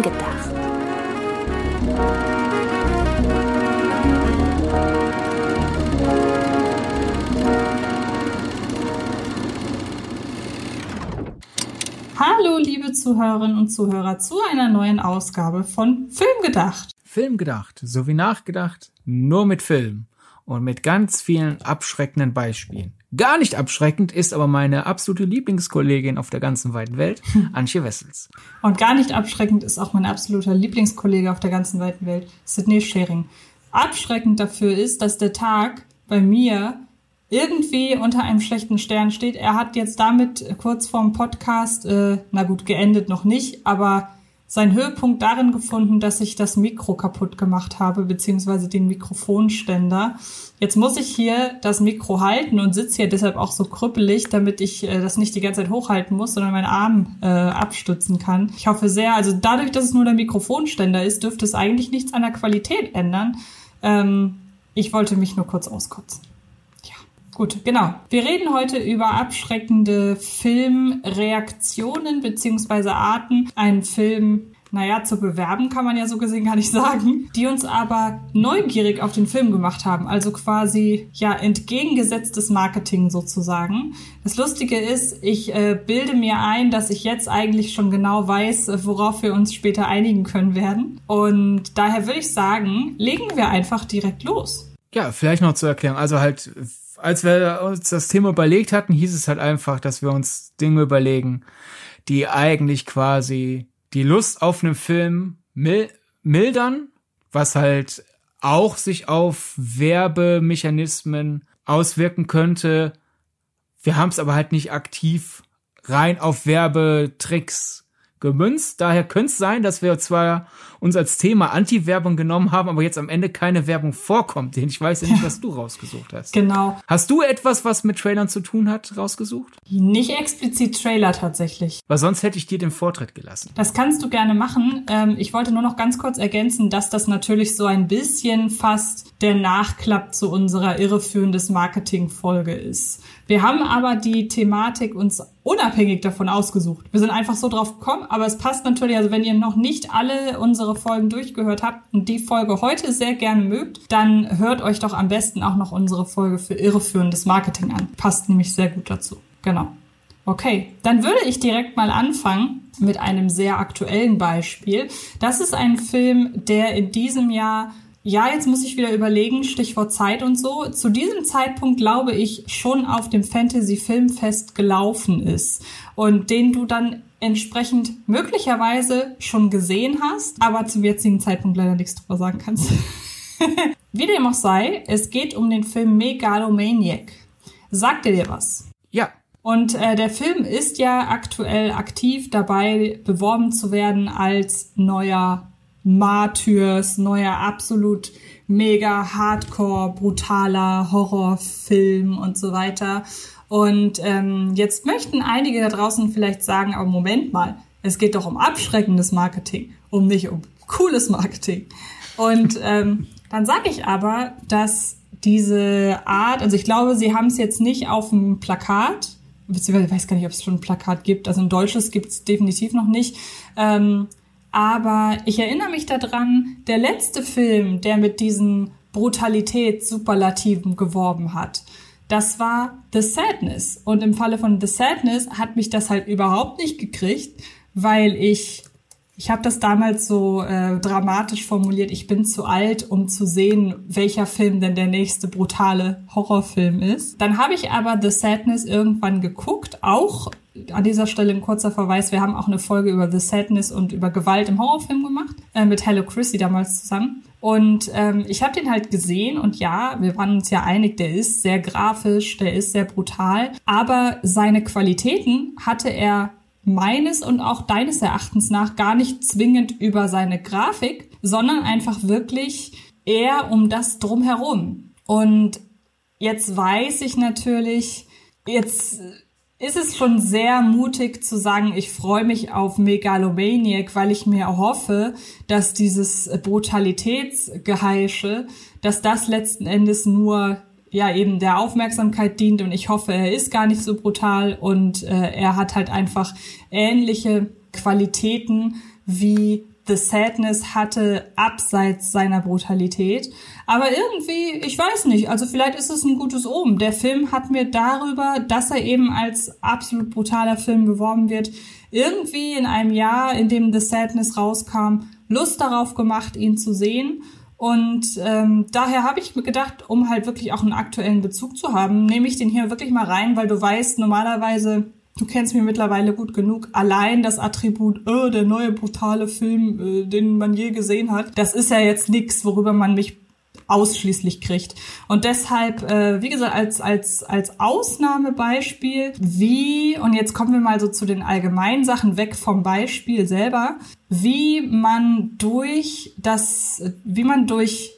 Film gedacht. Hallo, liebe Zuhörerinnen und Zuhörer, zu einer neuen Ausgabe von Film gedacht. Film gedacht, so wie nachgedacht, nur mit Film und mit ganz vielen abschreckenden Beispielen. Gar nicht abschreckend ist aber meine absolute Lieblingskollegin auf der ganzen weiten Welt, Antje Wessels. Und gar nicht abschreckend ist auch mein absoluter Lieblingskollege auf der ganzen weiten Welt, Sidney Schering. Abschreckend dafür ist, dass der Tag bei mir irgendwie unter einem schlechten Stern steht. Er hat jetzt damit kurz vorm Podcast, äh, na gut, geendet noch nicht, aber seinen Höhepunkt darin gefunden, dass ich das Mikro kaputt gemacht habe, beziehungsweise den Mikrofonständer. Jetzt muss ich hier das Mikro halten und sitze hier deshalb auch so krüppelig, damit ich äh, das nicht die ganze Zeit hochhalten muss, sondern meinen Arm äh, abstützen kann. Ich hoffe sehr, also dadurch, dass es nur der Mikrofonständer ist, dürfte es eigentlich nichts an der Qualität ändern. Ähm, ich wollte mich nur kurz auskotzen. Gut, genau. Wir reden heute über abschreckende Filmreaktionen beziehungsweise Arten, einen Film naja, zu bewerben kann man ja so gesehen gar nicht sagen, die uns aber neugierig auf den Film gemacht haben. Also quasi, ja, entgegengesetztes Marketing sozusagen. Das Lustige ist, ich äh, bilde mir ein, dass ich jetzt eigentlich schon genau weiß, worauf wir uns später einigen können werden. Und daher würde ich sagen, legen wir einfach direkt los. Ja, vielleicht noch zur Erklärung. Also halt als wir uns das Thema überlegt hatten, hieß es halt einfach, dass wir uns Dinge überlegen, die eigentlich quasi die Lust auf einen Film mil mildern, was halt auch sich auf Werbemechanismen auswirken könnte. Wir haben es aber halt nicht aktiv rein auf Werbetricks gemünzt. Daher könnte es sein, dass wir zwar uns als Thema Anti-Werbung genommen haben, aber jetzt am Ende keine Werbung vorkommt. Denn ich weiß ja nicht, was du rausgesucht hast. Genau. Hast du etwas, was mit Trailern zu tun hat, rausgesucht? Nicht explizit Trailer tatsächlich. Weil sonst hätte ich dir den Vortritt gelassen. Das kannst du gerne machen. Ähm, ich wollte nur noch ganz kurz ergänzen, dass das natürlich so ein bisschen fast der Nachklapp zu unserer irreführendes Marketing-Folge ist. Wir haben aber die Thematik uns unabhängig davon ausgesucht. Wir sind einfach so drauf gekommen, aber es passt natürlich, also wenn ihr noch nicht alle unsere Folgen durchgehört habt und die Folge heute sehr gerne mögt, dann hört euch doch am besten auch noch unsere Folge für irreführendes Marketing an. Passt nämlich sehr gut dazu. Genau. Okay, dann würde ich direkt mal anfangen mit einem sehr aktuellen Beispiel. Das ist ein Film, der in diesem Jahr ja, jetzt muss ich wieder überlegen, Stichwort Zeit und so. Zu diesem Zeitpunkt glaube ich schon auf dem Fantasy Filmfest gelaufen ist und den du dann entsprechend möglicherweise schon gesehen hast, aber zum jetzigen Zeitpunkt leider nichts drüber sagen kannst. Wie dem auch sei, es geht um den Film Megalomaniac. Sagt er dir was? Ja. Und äh, der Film ist ja aktuell aktiv dabei, beworben zu werden als neuer Martyrs, neuer absolut mega hardcore, brutaler Horrorfilm und so weiter. Und ähm, jetzt möchten einige da draußen vielleicht sagen, aber Moment mal, es geht doch um abschreckendes Marketing, um nicht um cooles Marketing. Und ähm, dann sage ich aber, dass diese Art, also ich glaube, sie haben es jetzt nicht auf dem Plakat, beziehungsweise ich weiß gar nicht, ob es schon ein Plakat gibt, also ein deutsches gibt es definitiv noch nicht, ähm, aber ich erinnere mich daran, der letzte Film, der mit diesen Brutalitätssuperlativen geworben hat, das war The Sadness. Und im Falle von The Sadness hat mich das halt überhaupt nicht gekriegt, weil ich, ich habe das damals so äh, dramatisch formuliert, ich bin zu alt, um zu sehen, welcher Film denn der nächste brutale Horrorfilm ist. Dann habe ich aber The Sadness irgendwann geguckt, auch an dieser Stelle ein kurzer Verweis. Wir haben auch eine Folge über The Sadness und über Gewalt im Horrorfilm gemacht, äh, mit Hello Chrissy damals zusammen. Und ähm, ich habe den halt gesehen und ja, wir waren uns ja einig, der ist sehr grafisch, der ist sehr brutal, aber seine Qualitäten hatte er meines und auch deines Erachtens nach gar nicht zwingend über seine Grafik, sondern einfach wirklich eher um das drumherum. Und jetzt weiß ich natürlich, jetzt ist es schon sehr mutig zu sagen, ich freue mich auf Megalomaniac, weil ich mir hoffe, dass dieses Brutalitätsgeheische, dass das letzten Endes nur ja eben der Aufmerksamkeit dient. Und ich hoffe, er ist gar nicht so brutal und äh, er hat halt einfach ähnliche Qualitäten wie The Sadness hatte abseits seiner Brutalität. Aber irgendwie, ich weiß nicht, also vielleicht ist es ein gutes Omen. Der Film hat mir darüber, dass er eben als absolut brutaler Film beworben wird, irgendwie in einem Jahr, in dem The Sadness rauskam, Lust darauf gemacht, ihn zu sehen. Und ähm, daher habe ich mir gedacht, um halt wirklich auch einen aktuellen Bezug zu haben, nehme ich den hier wirklich mal rein, weil du weißt, normalerweise Du kennst mich mittlerweile gut genug. Allein das Attribut, oh, der neue brutale Film, äh, den man je gesehen hat, das ist ja jetzt nichts, worüber man mich ausschließlich kriegt. Und deshalb, äh, wie gesagt, als, als, als Ausnahmebeispiel, wie, und jetzt kommen wir mal so zu den allgemeinen Sachen weg vom Beispiel selber, wie man durch das, wie man durch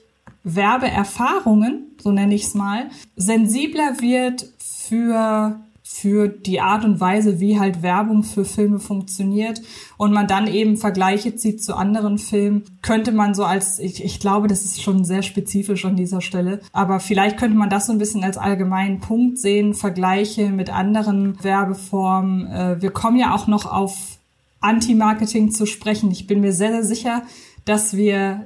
Werbeerfahrungen, so nenne ich es mal, sensibler wird für für die Art und Weise, wie halt Werbung für Filme funktioniert und man dann eben Vergleiche zieht zu anderen Filmen, könnte man so als, ich, ich glaube, das ist schon sehr spezifisch an dieser Stelle, aber vielleicht könnte man das so ein bisschen als allgemeinen Punkt sehen, Vergleiche mit anderen Werbeformen. Äh, wir kommen ja auch noch auf Anti-Marketing zu sprechen. Ich bin mir sehr, sehr sicher, dass wir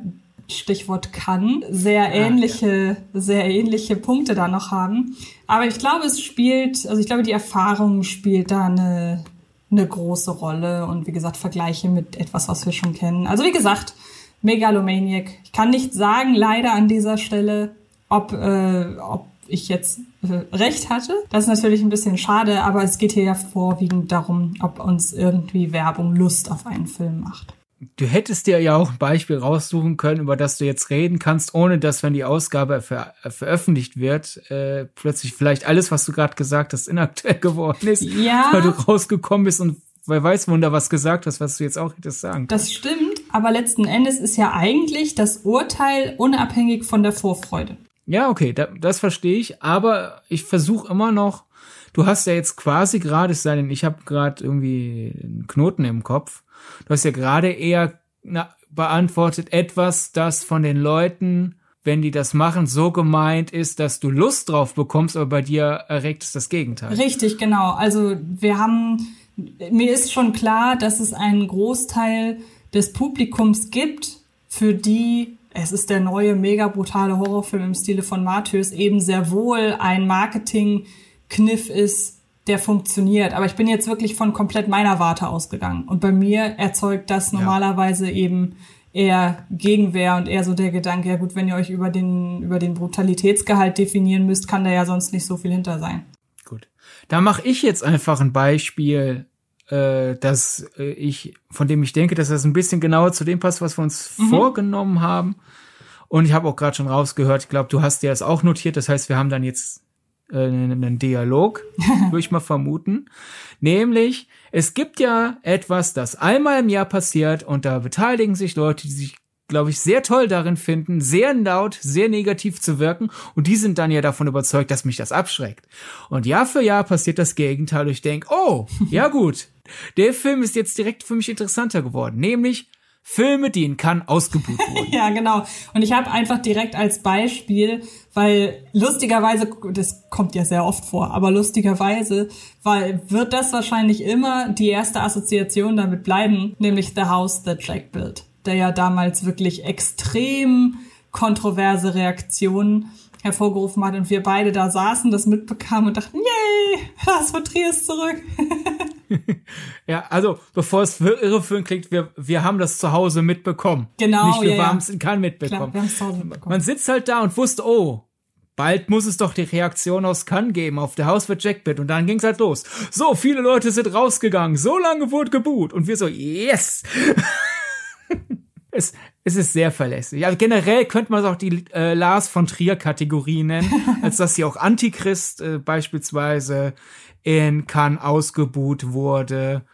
Stichwort kann, sehr ähnliche, ah, ja. sehr ähnliche Punkte da noch haben. Aber ich glaube, es spielt, also ich glaube, die Erfahrung spielt da eine, eine große Rolle und wie gesagt, Vergleiche mit etwas, was wir schon kennen. Also wie gesagt, Megalomaniac. Ich kann nicht sagen, leider an dieser Stelle, ob, äh, ob ich jetzt äh, recht hatte. Das ist natürlich ein bisschen schade, aber es geht hier ja vorwiegend darum, ob uns irgendwie Werbung Lust auf einen Film macht du hättest dir ja auch ein Beispiel raussuchen können, über das du jetzt reden kannst, ohne dass, wenn die Ausgabe ver veröffentlicht wird, äh, plötzlich vielleicht alles, was du gerade gesagt hast, inaktuell geworden ist, ja. weil du rausgekommen bist und wer weiß, wunder was gesagt hast, was du jetzt auch hättest sagen Das stimmt, aber letzten Endes ist ja eigentlich das Urteil unabhängig von der Vorfreude. Ja, okay, da, das verstehe ich, aber ich versuche immer noch, du hast ja jetzt quasi gerade, es sei denn, ich habe gerade irgendwie einen Knoten im Kopf, Du hast ja gerade eher beantwortet etwas, das von den Leuten, wenn die das machen, so gemeint ist, dass du Lust drauf bekommst, aber bei dir erregt es das Gegenteil. Richtig, genau. Also wir haben, mir ist schon klar, dass es einen Großteil des Publikums gibt, für die es ist der neue mega brutale Horrorfilm im Stile von Martyrs eben sehr wohl ein Marketingkniff ist, der funktioniert. Aber ich bin jetzt wirklich von komplett meiner Warte ausgegangen. Und bei mir erzeugt das normalerweise ja. eben eher Gegenwehr und eher so der Gedanke, ja gut, wenn ihr euch über den, über den Brutalitätsgehalt definieren müsst, kann da ja sonst nicht so viel hinter sein. Gut. Da mache ich jetzt einfach ein Beispiel, äh, dass äh, ich, von dem ich denke, dass das ein bisschen genauer zu dem passt, was wir uns mhm. vorgenommen haben. Und ich habe auch gerade schon rausgehört, ich glaube, du hast dir das auch notiert. Das heißt, wir haben dann jetzt äh, einen Dialog, würde ich mal vermuten. Nämlich, es gibt ja etwas, das einmal im Jahr passiert und da beteiligen sich Leute, die sich glaube ich, sehr toll darin finden, sehr laut, sehr negativ zu wirken. Und die sind dann ja davon überzeugt, dass mich das abschreckt. Und Jahr für Jahr passiert das Gegenteil. Und ich denke, oh, ja gut, der Film ist jetzt direkt für mich interessanter geworden. Nämlich Filme, die in Cannes ausgebucht wurden. ja, genau. Und ich habe einfach direkt als Beispiel, weil lustigerweise, das kommt ja sehr oft vor, aber lustigerweise, weil wird das wahrscheinlich immer die erste Assoziation damit bleiben, nämlich The House That Jack Built, der ja damals wirklich extrem kontroverse Reaktionen hervorgerufen hat und wir beide da saßen, das mitbekamen und dachten, yay, Lars von Trier ist zurück. ja, also bevor es irreführend klingt, wir, wir haben das zu Hause mitbekommen. Genau. Nicht wir ja, haben es in Cannes mitbekommen. Klar, wir zu Hause mitbekommen. Man sitzt halt da und wusste, oh, bald muss es doch die Reaktion aus Cannes geben auf der Haus für Jackbit und dann ging's halt los. So, viele Leute sind rausgegangen, so lange wurde geboot und wir so, yes! es, es ist sehr verlässlich. Also generell könnte man es auch die äh, Lars von Trier Kategorie nennen, als dass sie auch Antichrist äh, beispielsweise in Cannes ausgebuht wurde.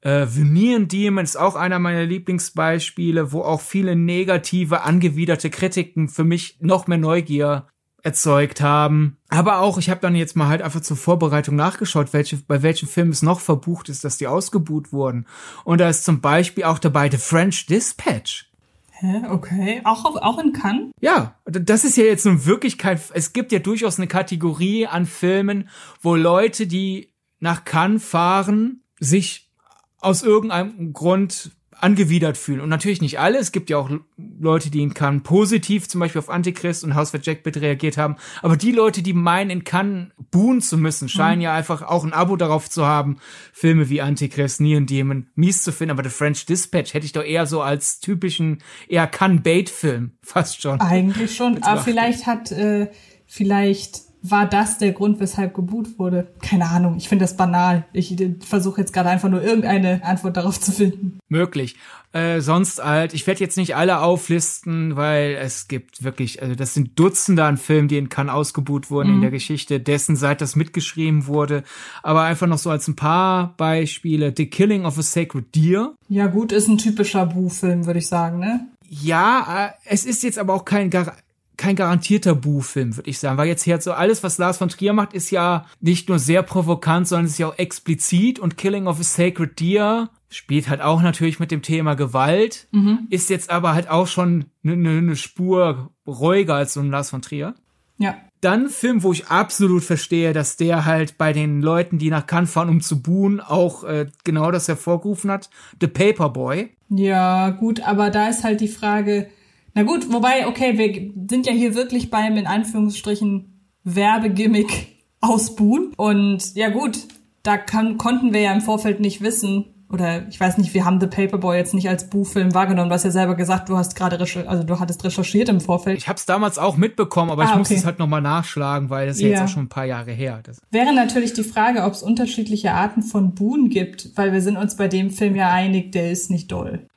Äh, Veneer Demon ist auch einer meiner Lieblingsbeispiele, wo auch viele negative, angewiderte Kritiken für mich noch mehr Neugier erzeugt haben. Aber auch, ich habe dann jetzt mal halt einfach zur Vorbereitung nachgeschaut, welche, bei welchen Filmen es noch verbucht ist, dass die ausgebuht wurden. Und da ist zum Beispiel auch dabei The French Dispatch. Hä, okay. Auch, auf, auch in Cannes? Ja, das ist ja jetzt nun wirklich kein, es gibt ja durchaus eine Kategorie an Filmen, wo Leute, die nach Cannes fahren, sich aus irgendeinem Grund angewidert fühlen. Und natürlich nicht alle. Es gibt ja auch Leute, die in Cannes positiv zum Beispiel auf Antichrist und House of Jackbit reagiert haben. Aber die Leute, die meinen, in Cannes buhen zu müssen, scheinen mhm. ja einfach auch ein Abo darauf zu haben, Filme wie Antichrist, Neon Demon mies zu finden. Aber The French Dispatch hätte ich doch eher so als typischen, eher Cannes-Bait-Film fast schon. Eigentlich schon. Aber vielleicht hat, äh, vielleicht war das der Grund, weshalb geboot wurde? Keine Ahnung, ich finde das banal. Ich versuche jetzt gerade einfach nur irgendeine Antwort darauf zu finden. Möglich. Äh, sonst halt, ich werde jetzt nicht alle auflisten, weil es gibt wirklich, also das sind Dutzende an Filmen, die in Cannes ausgebuht wurden mhm. in der Geschichte dessen, seit das mitgeschrieben wurde. Aber einfach noch so als ein paar Beispiele. The Killing of a Sacred Deer. Ja gut, ist ein typischer Bu-Film, würde ich sagen, ne? Ja, äh, es ist jetzt aber auch kein Gar kein garantierter Bu-Film, würde ich sagen. Weil jetzt hier so alles, was Lars von Trier macht, ist ja nicht nur sehr provokant, sondern ist ja auch explizit und Killing of a Sacred Deer spielt halt auch natürlich mit dem Thema Gewalt, mhm. ist jetzt aber halt auch schon eine ne, ne Spur ruhiger als so ein Lars von Trier. Ja. Dann Film, wo ich absolut verstehe, dass der halt bei den Leuten, die nach Cannes fahren, um zu buhen, auch äh, genau das hervorgerufen hat. The Paperboy. Ja, gut, aber da ist halt die Frage, na gut, wobei, okay, wir sind ja hier wirklich beim, in Anführungsstrichen, Werbegimmick ausbuhen. Und ja gut, da kann, konnten wir ja im Vorfeld nicht wissen, oder ich weiß nicht, wir haben The Paperboy jetzt nicht als Buchfilm wahrgenommen. Du hast ja selber gesagt, du hast gerade also du hattest recherchiert im Vorfeld. Ich habe es damals auch mitbekommen, aber ah, ich okay. musste es halt nochmal nachschlagen, weil das ist ja. jetzt auch schon ein paar Jahre her. Das Wäre natürlich die Frage, ob es unterschiedliche Arten von Buhn gibt, weil wir sind uns bei dem Film ja einig, der ist nicht doll.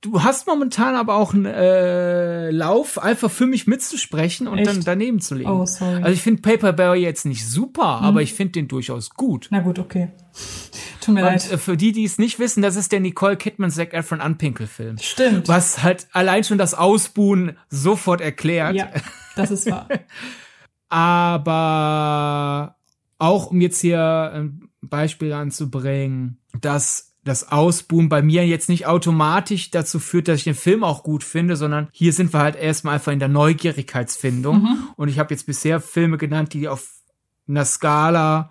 Du hast momentan aber auch einen äh, Lauf, einfach für mich mitzusprechen und Echt? dann daneben zu legen. Oh, sorry. Also ich finde Paperberry jetzt nicht super, hm. aber ich finde den durchaus gut. Na gut, okay. Tut mir und, leid. Äh, für die, die es nicht wissen, das ist der Nicole Kidman Zac Efron Unpinkel-Film. Stimmt. Was halt allein schon das Ausbuhen sofort erklärt. Ja, das ist wahr. aber auch um jetzt hier ein Beispiel anzubringen, dass das Ausbuhen bei mir jetzt nicht automatisch dazu führt, dass ich den Film auch gut finde, sondern hier sind wir halt erstmal einfach in der Neugierigkeitsfindung. Mhm. Und ich habe jetzt bisher Filme genannt, die auf einer Skala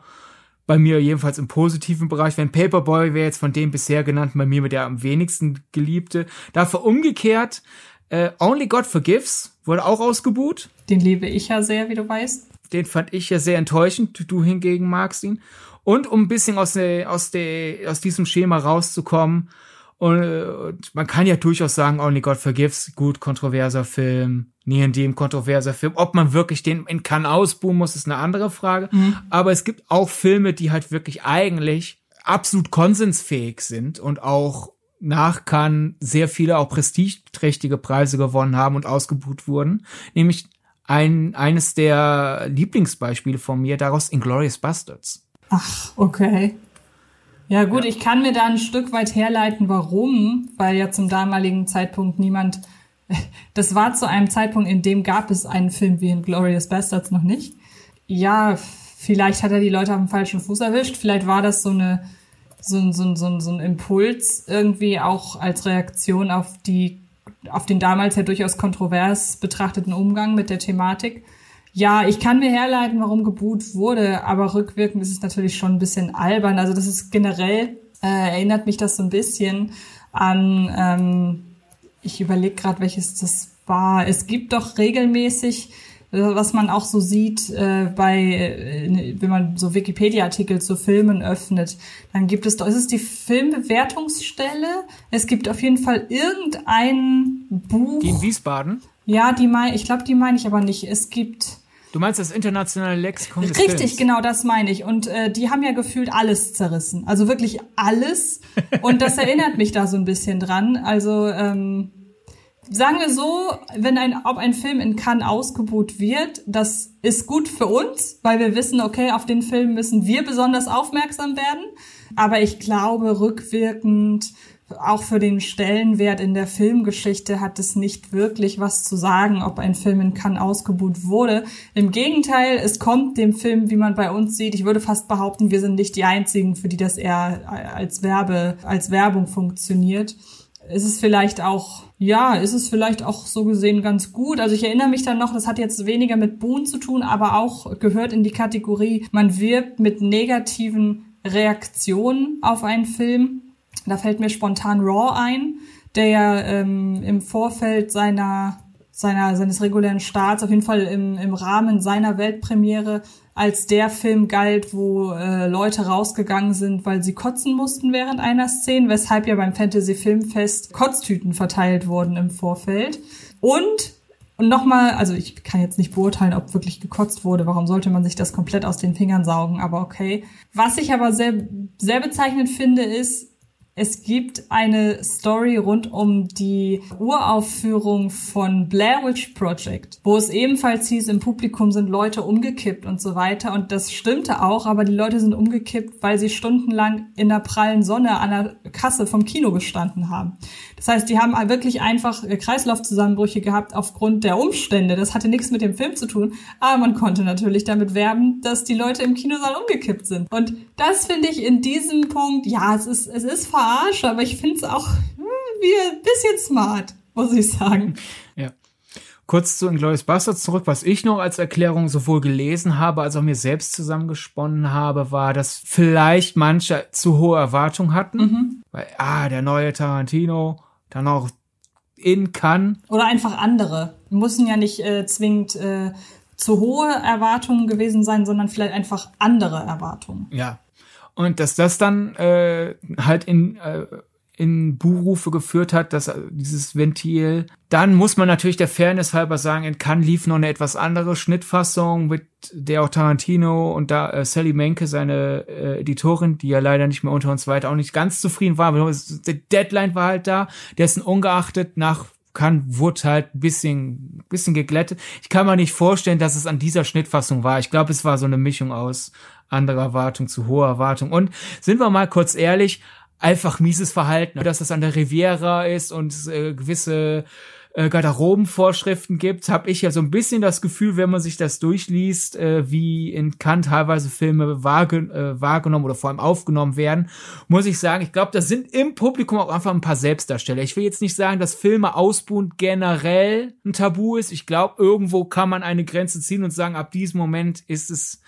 bei mir jedenfalls im positiven Bereich, wenn Paperboy wäre jetzt von dem bisher genannt, bei mir mit der am wenigsten geliebte. Dafür umgekehrt, äh, Only God Forgives wurde auch ausgebuht. Den liebe ich ja sehr, wie du weißt. Den fand ich ja sehr enttäuschend. Du hingegen magst ihn. Und um ein bisschen aus, der, aus, der, aus diesem Schema rauszukommen, und, und man kann ja durchaus sagen, Only God Forgives, gut, kontroverser Film, nie in dem kontroverser Film. Ob man wirklich den in Cannes ausbuhen muss, ist eine andere Frage. Mhm. Aber es gibt auch Filme, die halt wirklich eigentlich absolut konsensfähig sind und auch nach Cannes sehr viele auch prestigeträchtige Preise gewonnen haben und ausgebucht wurden. Nämlich ein, eines der Lieblingsbeispiele von mir daraus Inglorious Bastards. Ach, okay. Ja gut, ja. ich kann mir da ein Stück weit herleiten, warum, weil ja zum damaligen Zeitpunkt niemand, das war zu einem Zeitpunkt, in dem gab es einen Film wie in Glorious Bastards noch nicht. Ja, vielleicht hat er die Leute auf dem falschen Fuß erwischt, vielleicht war das so eine, so ein, so ein, so ein, so ein Impuls irgendwie auch als Reaktion auf die, auf den damals ja durchaus kontrovers betrachteten Umgang mit der Thematik. Ja, ich kann mir herleiten, warum geboot wurde, aber rückwirkend ist es natürlich schon ein bisschen albern. Also das ist generell, äh, erinnert mich das so ein bisschen an, ähm, ich überlege gerade, welches das war. Es gibt doch regelmäßig, äh, was man auch so sieht, äh, bei, äh, wenn man so Wikipedia-Artikel zu Filmen öffnet, dann gibt es doch, ist es die Filmbewertungsstelle? Es gibt auf jeden Fall irgendein Buch. Die in Wiesbaden? Ja, die meine, ich glaube, die meine ich aber nicht. Es gibt, Du meinst das internationale Lexikon des Richtig, Films. genau, das meine ich. Und äh, die haben ja gefühlt alles zerrissen. Also wirklich alles. Und das erinnert mich da so ein bisschen dran. Also ähm, sagen wir so, wenn ein, ob ein Film in Cannes ausgebucht wird, das ist gut für uns, weil wir wissen, okay, auf den Film müssen wir besonders aufmerksam werden. Aber ich glaube, rückwirkend auch für den Stellenwert in der Filmgeschichte hat es nicht wirklich was zu sagen, ob ein Film in Cannes ausgebucht wurde. Im Gegenteil, es kommt dem Film, wie man bei uns sieht, ich würde fast behaupten, wir sind nicht die einzigen, für die das eher als Werbe, als Werbung funktioniert. Ist es vielleicht auch, ja, ist es vielleicht auch so gesehen ganz gut. Also ich erinnere mich dann noch, das hat jetzt weniger mit Boon zu tun, aber auch gehört in die Kategorie, man wirbt mit negativen Reaktionen auf einen Film Da fällt mir spontan Raw ein, der ja ähm, im Vorfeld seiner, seiner, seines regulären Starts, auf jeden Fall im, im Rahmen seiner Weltpremiere, als der Film galt, wo äh, Leute rausgegangen sind, weil sie kotzen mussten während einer Szene, weshalb ja beim Fantasy Filmfest Kotztüten verteilt wurden im Vorfeld. Und und nochmal, also ich kann jetzt nicht beurteilen, ob wirklich gekotzt wurde. Warum sollte man sich das komplett aus den Fingern saugen? Aber okay. Was ich aber sehr, sehr bezeichnend finde, ist, es gibt eine Story rund um die Uraufführung von Blair Witch Project, wo es ebenfalls hieß, im Publikum sind Leute umgekippt und so weiter. Und das stimmte auch, aber die Leute sind umgekippt, weil sie stundenlang in der prallen Sonne an der Kasse vom Kino gestanden haben. Das heißt, die haben wirklich einfach Kreislaufzusammenbrüche gehabt aufgrund der Umstände. Das hatte nichts mit dem Film zu tun, aber man konnte natürlich damit werben, dass die Leute im Kinosaal umgekippt sind. Und das finde ich in diesem Punkt, ja, es ist, es ist verarscht, aber ich finde es auch hm, wie ein bisschen smart, muss ich sagen. Ja. Kurz zu Inglourious Bastards zurück. Was ich noch als Erklärung sowohl gelesen habe, als auch mir selbst zusammengesponnen habe, war, dass vielleicht manche zu hohe Erwartungen hatten. Mhm. Weil, ah, der neue Tarantino, dann auch in kann. Oder einfach andere. Müssen ja nicht äh, zwingend äh, zu hohe Erwartungen gewesen sein, sondern vielleicht einfach andere Erwartungen. Ja. Und dass das dann äh, halt in äh, in Buhrufe geführt hat, dass äh, dieses Ventil. Dann muss man natürlich der Fairness halber sagen, in Cannes lief noch eine etwas andere Schnittfassung mit der auch Tarantino und da äh, Sally Menke, seine äh, Editorin, die ja leider nicht mehr unter uns weiter auch nicht ganz zufrieden war, aber der Deadline war halt da, dessen ungeachtet nach kann, wurde halt ein bisschen, bisschen geglättet. Ich kann mir nicht vorstellen, dass es an dieser Schnittfassung war. Ich glaube, es war so eine Mischung aus anderer Erwartung zu hoher Erwartung. Und sind wir mal kurz ehrlich, einfach mieses Verhalten, dass das an der Riviera ist und äh, gewisse äh, Garderobenvorschriften gibt, habe ich ja so ein bisschen das Gefühl, wenn man sich das durchliest, äh, wie in Kant teilweise Filme wahrge äh, wahrgenommen oder vor allem aufgenommen werden, muss ich sagen, ich glaube, das sind im Publikum auch einfach ein paar Selbstdarsteller. Ich will jetzt nicht sagen, dass Filme ausbuhen generell ein Tabu ist. Ich glaube, irgendwo kann man eine Grenze ziehen und sagen, ab diesem Moment ist es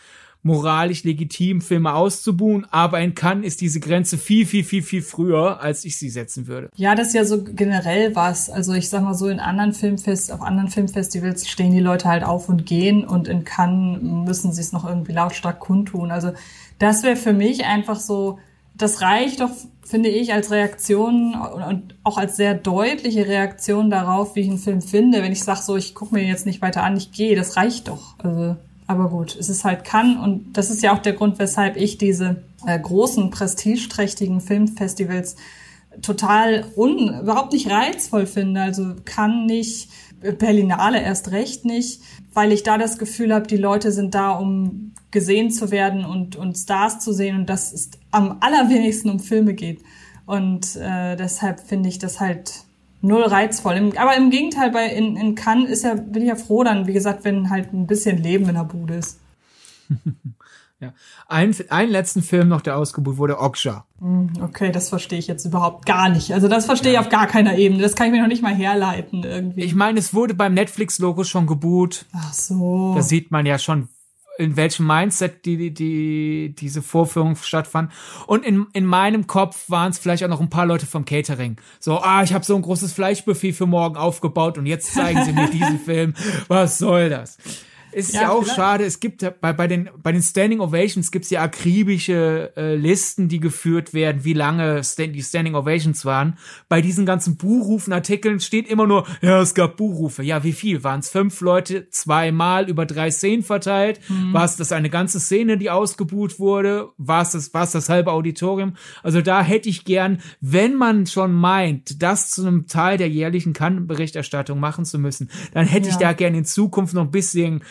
moralisch legitim, Filme auszubuhen, aber in Cannes ist diese Grenze viel, viel, viel, viel früher, als ich sie setzen würde. Ja, das ist ja so generell was. Also ich sag mal so, in anderen Filmfest, auf anderen Filmfestivals stehen die Leute halt auf und gehen und in Cannes müssen sie es noch irgendwie lautstark kundtun. Also das wäre für mich einfach so, das reicht doch, finde ich, als Reaktion und auch als sehr deutliche Reaktion darauf, wie ich einen Film finde. Wenn ich sage so, ich gucke mir jetzt nicht weiter an, ich gehe, das reicht doch. Also aber gut, es ist halt kann und das ist ja auch der Grund, weshalb ich diese äh, großen, prestigeträchtigen Filmfestivals total un, überhaupt nicht reizvoll finde. Also kann nicht, Berlinale erst recht nicht, weil ich da das Gefühl habe, die Leute sind da, um gesehen zu werden und, und Stars zu sehen und dass es am allerwenigsten um Filme geht. Und äh, deshalb finde ich das halt null reizvoll. aber im Gegenteil, bei in, in Cannes ist ja, bin ich ja froh dann, wie gesagt, wenn halt ein bisschen Leben in der Bude ist. ja. Ein, einen letzten Film noch, der ausgebucht wurde, Oksha. Hm, okay, das verstehe ich jetzt überhaupt gar nicht. Also das verstehe ja. ich auf gar keiner Ebene. Das kann ich mir noch nicht mal herleiten irgendwie. Ich meine, es wurde beim Netflix-Logo schon geboot. Ach so. Da sieht man ja schon, in welchem Mindset die, die, die diese Vorführung stattfand. Und in, in meinem Kopf waren es vielleicht auch noch ein paar Leute vom Catering. So, ah, ich habe so ein großes Fleischbuffet für morgen aufgebaut und jetzt zeigen sie mir diesen Film. Was soll das? Ist ja, ja auch vielleicht. schade. Es gibt bei, bei den bei den Standing Ovations gibt's ja akribische äh, Listen, die geführt werden, wie lange Stand, die Standing Ovations waren. Bei diesen ganzen Buchrufen-Artikeln steht immer nur, ja, es gab Buchrufe. Ja, wie viel? Waren es fünf Leute zweimal über drei Szenen verteilt? Mhm. War es das eine ganze Szene, die ausgebucht wurde? War es das, war es das halbe Auditorium? Also da hätte ich gern, wenn man schon meint, das zu einem Teil der jährlichen Kann-Berichterstattung machen zu müssen, dann hätte ja. ich da gern in Zukunft noch ein bisschen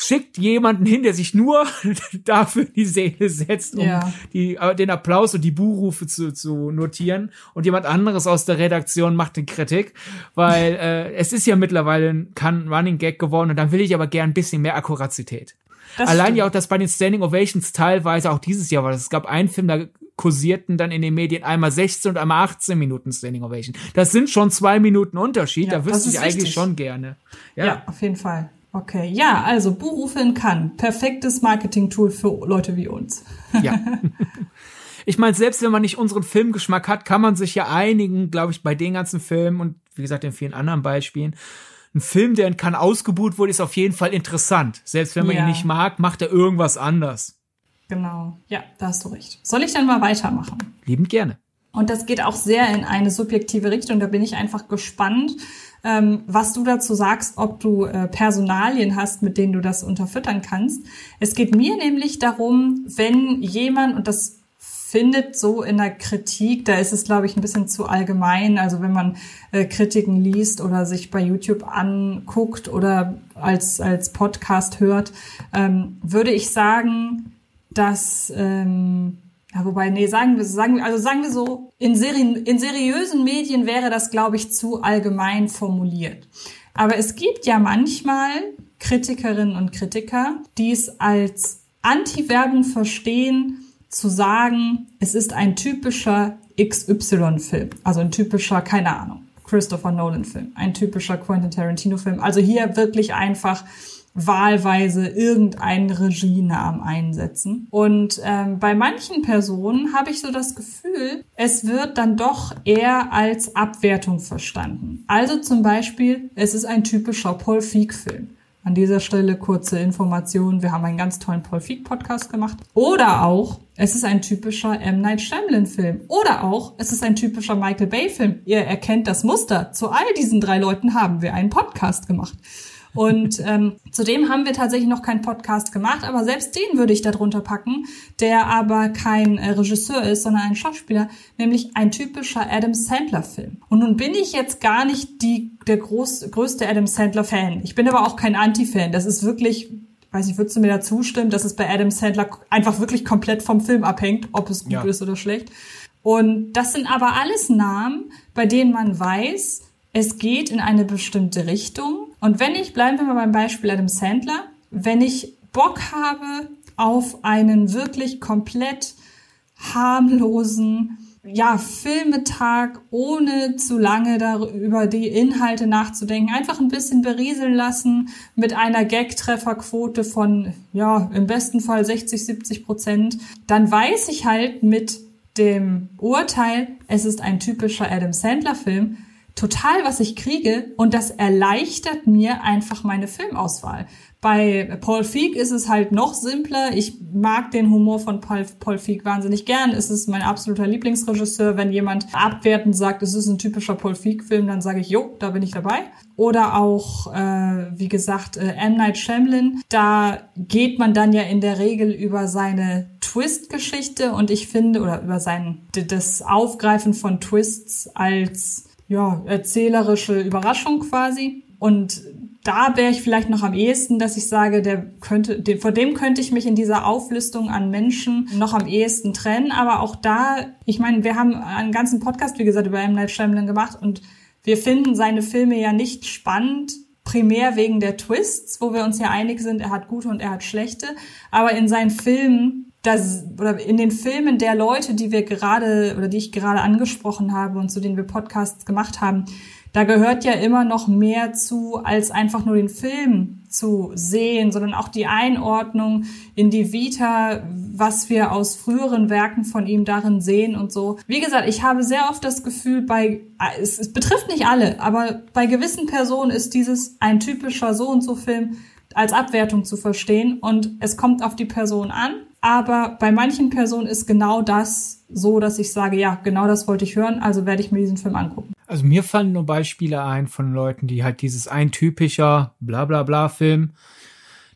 schickt jemanden hin, der sich nur dafür die Seele setzt, um ja. die, äh, den Applaus und die Buhrufe zu, zu notieren. Und jemand anderes aus der Redaktion macht den Kritik, weil äh, es ist ja mittlerweile ein, kann Running Gag geworden und dann will ich aber gern ein bisschen mehr Akkuratität. Das Allein stimmt. ja auch, dass bei den Standing Ovations teilweise auch dieses Jahr war. Es gab einen Film, da kursierten dann in den Medien einmal 16 und einmal 18 Minuten Standing Ovation. Das sind schon zwei Minuten Unterschied. Ja, da wüsste ich eigentlich schon gerne. Ja. ja, auf jeden Fall. Okay, ja, also Buchrufe in Cannes, perfektes Marketing-Tool für Leute wie uns. Ja. ich meine, selbst wenn man nicht unseren Filmgeschmack hat, kann man sich ja einigen, glaube ich, bei den ganzen Filmen und wie gesagt in vielen anderen Beispielen. Ein Film, der in Cannes ausgebucht wurde, ist auf jeden Fall interessant. Selbst wenn man ja. ihn nicht mag, macht er irgendwas anders. Genau. Ja, da hast du recht. Soll ich dann mal weitermachen? Liebend gerne. Und das geht auch sehr in eine subjektive Richtung. Da bin ich einfach gespannt, ähm, was du dazu sagst, ob du äh, Personalien hast, mit denen du das unterfüttern kannst. Es geht mir nämlich darum, wenn jemand, und das findet so in der Kritik, da ist es, glaube ich, ein bisschen zu allgemein. Also wenn man äh, Kritiken liest oder sich bei YouTube anguckt oder als, als Podcast hört, ähm, würde ich sagen, dass ähm, ja, wobei, nee, sagen wir, sagen, also sagen wir so, in, Serien, in seriösen Medien wäre das, glaube ich, zu allgemein formuliert. Aber es gibt ja manchmal Kritikerinnen und Kritiker, die es als Anti-Werbung verstehen, zu sagen, es ist ein typischer XY-Film. Also ein typischer, keine Ahnung, Christopher Nolan-Film, ein typischer Quentin Tarantino-Film. Also hier wirklich einfach wahlweise irgendeinen Regienamen einsetzen. Und ähm, bei manchen Personen habe ich so das Gefühl, es wird dann doch eher als Abwertung verstanden. Also zum Beispiel, es ist ein typischer Paul Feig-Film. An dieser Stelle kurze Information. Wir haben einen ganz tollen Paul Feig Podcast gemacht. Oder auch, es ist ein typischer M. Night Shyamalan Film. Oder auch, es ist ein typischer Michael Bay Film. Ihr erkennt das Muster. Zu all diesen drei Leuten haben wir einen Podcast gemacht. Und ähm, zudem haben wir tatsächlich noch keinen Podcast gemacht, aber selbst den würde ich darunter packen, der aber kein äh, Regisseur ist, sondern ein Schauspieler, nämlich ein typischer Adam Sandler-Film. Und nun bin ich jetzt gar nicht die, der groß, größte Adam Sandler-Fan. Ich bin aber auch kein Anti-Fan. Das ist wirklich weiß nicht, würdest du mir da zustimmen, dass es bei Adam Sandler einfach wirklich komplett vom Film abhängt, ob es gut ja. ist oder schlecht. Und das sind aber alles Namen, bei denen man weiß, es geht in eine bestimmte Richtung. Und wenn ich, bleiben wir mal beim Beispiel Adam Sandler, wenn ich Bock habe auf einen wirklich komplett harmlosen, ja, Filmetag, ohne zu lange darüber die Inhalte nachzudenken, einfach ein bisschen berieseln lassen mit einer Gag-Trefferquote von, ja, im besten Fall 60, 70 Prozent, dann weiß ich halt mit dem Urteil, es ist ein typischer Adam Sandler-Film, total, was ich kriege und das erleichtert mir einfach meine Filmauswahl. Bei Paul Feig ist es halt noch simpler. Ich mag den Humor von Paul, Paul Feig wahnsinnig gern. Es ist mein absoluter Lieblingsregisseur. Wenn jemand abwertend sagt, es ist ein typischer Paul Feig-Film, dann sage ich, jo, da bin ich dabei. Oder auch, äh, wie gesagt, äh, M. Night Shyamalan. Da geht man dann ja in der Regel über seine Twist-Geschichte und ich finde, oder über sein, das Aufgreifen von Twists als ja, erzählerische Überraschung quasi. Und da wäre ich vielleicht noch am ehesten, dass ich sage, der könnte, den, vor dem könnte ich mich in dieser Auflistung an Menschen noch am ehesten trennen. Aber auch da, ich meine, wir haben einen ganzen Podcast, wie gesagt, über M. Night Shyamalan gemacht und wir finden seine Filme ja nicht spannend, primär wegen der Twists, wo wir uns ja einig sind, er hat gute und er hat schlechte. Aber in seinen Filmen das, oder in den Filmen der Leute, die wir gerade oder die ich gerade angesprochen habe und zu denen wir Podcasts gemacht haben, da gehört ja immer noch mehr zu, als einfach nur den Film zu sehen, sondern auch die Einordnung in die Vita, was wir aus früheren Werken von ihm darin sehen und so. Wie gesagt, ich habe sehr oft das Gefühl, bei, es, es betrifft nicht alle, aber bei gewissen Personen ist dieses ein typischer so und so Film als Abwertung zu verstehen und es kommt auf die Person an aber bei manchen Personen ist genau das so, dass ich sage, ja, genau das wollte ich hören, also werde ich mir diesen Film angucken. Also mir fallen nur Beispiele ein von Leuten, die halt dieses ein typischer bla bla bla Film,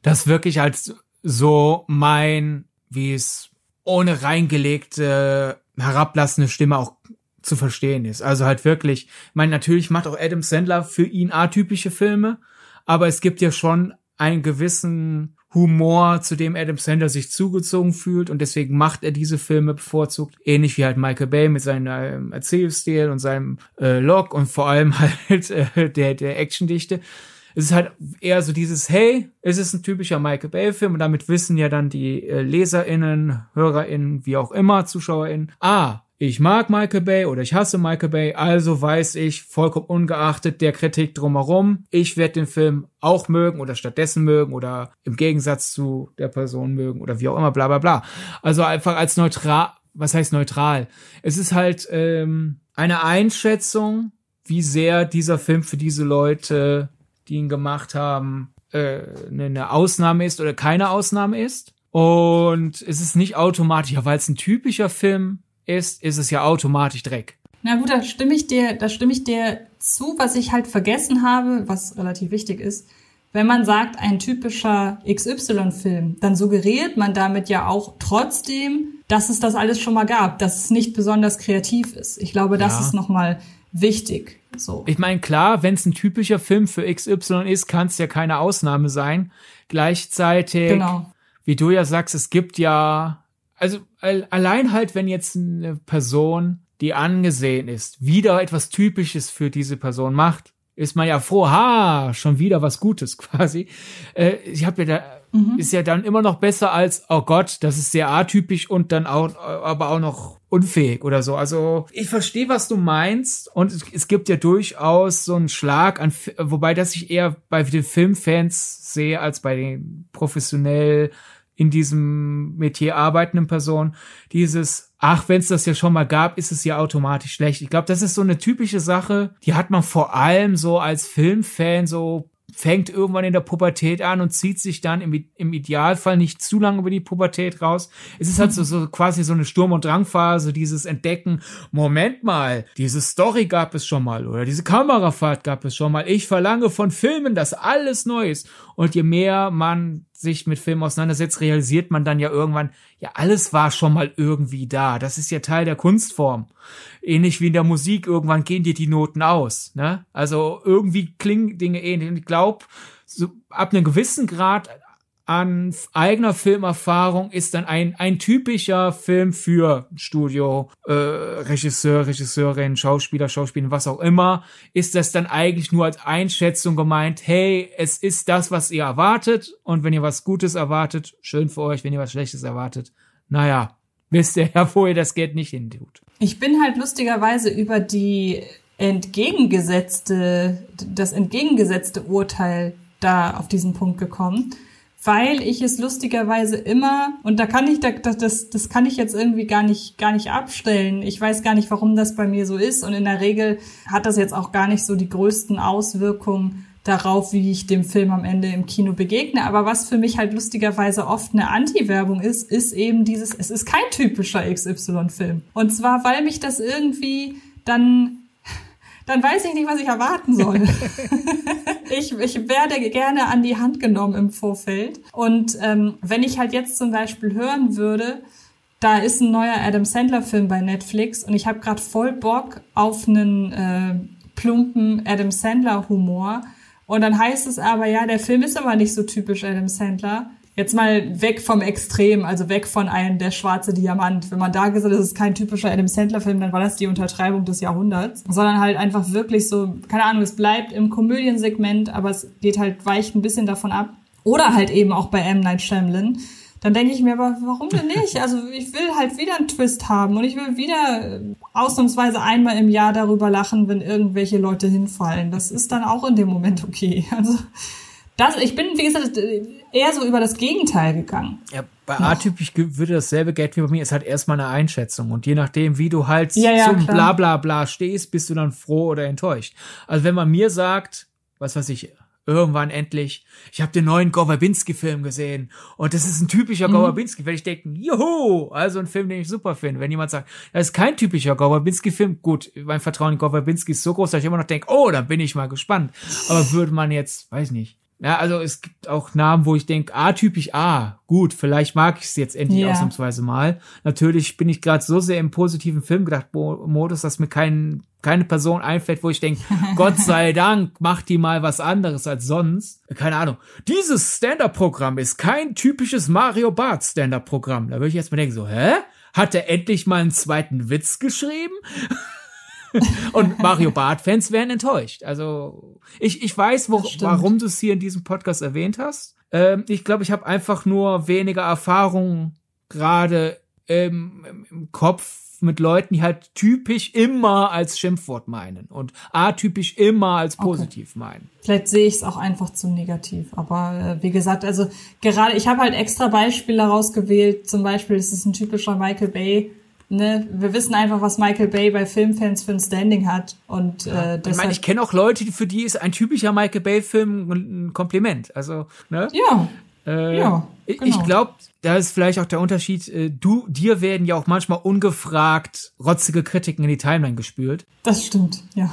das wirklich als so mein, wie es ohne reingelegte, herablassende Stimme auch zu verstehen ist. Also halt wirklich, ich meine, natürlich macht auch Adam Sandler für ihn atypische Filme, aber es gibt ja schon einen gewissen Humor, zu dem Adam Sandler sich zugezogen fühlt und deswegen macht er diese Filme bevorzugt. Ähnlich wie halt Michael Bay mit seinem äh, Erzählstil und seinem äh, Log und vor allem halt äh, der, der Actiondichte. Es ist halt eher so dieses, hey, es ist ein typischer Michael Bay-Film und damit wissen ja dann die äh, LeserInnen, HörerInnen, wie auch immer, ZuschauerInnen, ah, ich mag Michael Bay oder ich hasse Michael Bay, also weiß ich, vollkommen ungeachtet der Kritik drumherum, ich werde den Film auch mögen oder stattdessen mögen oder im Gegensatz zu der Person mögen oder wie auch immer, bla bla bla. Also einfach als neutral, was heißt neutral? Es ist halt ähm, eine Einschätzung, wie sehr dieser Film für diese Leute, die ihn gemacht haben, äh, eine Ausnahme ist oder keine Ausnahme ist. Und es ist nicht automatisch, weil es ein typischer Film ist, ist es ja automatisch Dreck. Na gut, da stimme ich dir, da stimme ich dir zu, was ich halt vergessen habe, was relativ wichtig ist. Wenn man sagt, ein typischer XY-Film, dann suggeriert man damit ja auch trotzdem, dass es das alles schon mal gab, dass es nicht besonders kreativ ist. Ich glaube, das ja. ist nochmal wichtig. So. Ich meine, klar, wenn es ein typischer Film für XY ist, kann es ja keine Ausnahme sein. Gleichzeitig, genau. wie du ja sagst, es gibt ja, also allein halt, wenn jetzt eine Person die angesehen ist, wieder etwas Typisches für diese Person macht, ist man ja froh, ha, schon wieder was Gutes quasi. Äh, ich habe ja da, mhm. ist ja dann immer noch besser als, oh Gott, das ist sehr atypisch und dann auch, aber auch noch unfähig oder so. Also ich verstehe, was du meinst und es, es gibt ja durchaus so einen Schlag an, wobei das ich eher bei den Filmfans sehe als bei den professionell in diesem Metier arbeitenden Personen. Dieses ach, wenn es das ja schon mal gab, ist es ja automatisch schlecht. Ich glaube, das ist so eine typische Sache, die hat man vor allem so als Filmfan so fängt irgendwann in der Pubertät an und zieht sich dann im, im Idealfall nicht zu lange über die Pubertät raus. Es ist halt so, so quasi so eine Sturm- und Drangphase, dieses Entdecken, Moment mal, diese Story gab es schon mal oder diese Kamerafahrt gab es schon mal. Ich verlange von Filmen, dass alles neu ist. Und je mehr man sich mit Filmen auseinandersetzt, realisiert man dann ja irgendwann, ja, alles war schon mal irgendwie da. Das ist ja Teil der Kunstform. Ähnlich wie in der Musik, irgendwann gehen dir die Noten aus. Ne? Also irgendwie klingen Dinge ähnlich. Ich glaube, so ab einem gewissen Grad an eigener Filmerfahrung ist dann ein, ein typischer Film für Studio, äh, Regisseur, Regisseurin, Schauspieler, Schauspielerin, was auch immer, ist das dann eigentlich nur als Einschätzung gemeint, hey, es ist das, was ihr erwartet und wenn ihr was Gutes erwartet, schön für euch, wenn ihr was Schlechtes erwartet, naja, wisst ihr ja, wo ihr das Geld nicht hin tut. Ich bin halt lustigerweise über die entgegengesetzte, das entgegengesetzte Urteil da auf diesen Punkt gekommen weil ich es lustigerweise immer und da kann ich das das das kann ich jetzt irgendwie gar nicht gar nicht abstellen. Ich weiß gar nicht, warum das bei mir so ist und in der Regel hat das jetzt auch gar nicht so die größten Auswirkungen darauf, wie ich dem Film am Ende im Kino begegne. Aber was für mich halt lustigerweise oft eine Anti-Werbung ist, ist eben dieses, es ist kein typischer XY-Film. Und zwar, weil mich das irgendwie dann dann weiß ich nicht, was ich erwarten soll. ich, ich werde gerne an die Hand genommen im Vorfeld. Und ähm, wenn ich halt jetzt zum Beispiel hören würde, da ist ein neuer Adam Sandler-Film bei Netflix und ich habe gerade voll Bock auf einen äh, plumpen Adam Sandler-Humor. Und dann heißt es aber, ja, der Film ist aber nicht so typisch Adam Sandler jetzt mal weg vom Extrem, also weg von einem der schwarze Diamant. Wenn man da gesagt hat, das ist kein typischer Adam Sandler-Film, dann war das die Untertreibung des Jahrhunderts. Sondern halt einfach wirklich so, keine Ahnung, es bleibt im Komödiensegment, aber es geht halt, weicht ein bisschen davon ab. Oder halt eben auch bei M. Night Shyamalan. Dann denke ich mir aber, warum denn nicht? Also ich will halt wieder einen Twist haben und ich will wieder ausnahmsweise einmal im Jahr darüber lachen, wenn irgendwelche Leute hinfallen. Das ist dann auch in dem Moment okay. Also das, ich bin, wie gesagt, eher so über das Gegenteil gegangen. Ja, bei atypisch würde dasselbe Geld wie bei mir, ist halt erstmal eine Einschätzung. Und je nachdem, wie du halt ja, ja, zum Blablabla Bla, Bla stehst, bist du dann froh oder enttäuscht. Also wenn man mir sagt, was weiß ich, irgendwann endlich, ich habe den neuen Gowabinski-Film gesehen und das ist ein typischer mhm. Gowabinski, werde ich denken, juhu, also ein Film, den ich super finde. Wenn jemand sagt, das ist kein typischer Gowabinski-Film, gut, mein Vertrauen in Gowabinski ist so groß, dass ich immer noch denke, oh, dann bin ich mal gespannt. Aber würde man jetzt, weiß nicht, ja, also es gibt auch Namen, wo ich denke, A-typisch A, gut, vielleicht mag ich es jetzt endlich ja. ausnahmsweise mal. Natürlich bin ich gerade so sehr im positiven Film gedacht Modus, dass mir kein, keine Person einfällt, wo ich denke, Gott sei Dank, macht die mal was anderes als sonst. Keine Ahnung. Dieses Stand-Up-Programm ist kein typisches Mario Bart Stand-Up-Programm. Da würde ich jetzt mal denken, so, hä? Hat er endlich mal einen zweiten Witz geschrieben? Und Mario Bart-Fans wären enttäuscht. Also ich, ich weiß, wo, warum du es hier in diesem Podcast erwähnt hast. Ähm, ich glaube, ich habe einfach nur weniger Erfahrung gerade im, im Kopf mit Leuten, die halt typisch immer als Schimpfwort meinen und atypisch immer als positiv okay. meinen. Vielleicht sehe ich es auch einfach zu negativ. Aber äh, wie gesagt, also gerade, ich habe halt extra Beispiele rausgewählt. Zum Beispiel ist es ein typischer Michael Bay ne, wir wissen einfach, was Michael Bay bei Filmfans für ein Standing hat. Und ja. äh, ich meine, ich kenne auch Leute, für die ist ein typischer Michael Bay-Film ein Kompliment. Also, ne? Ja. Äh, ja, genau. Ich glaube, da ist vielleicht auch der Unterschied, äh, du, dir werden ja auch manchmal ungefragt rotzige Kritiken in die Timeline gespült. Das stimmt, ja.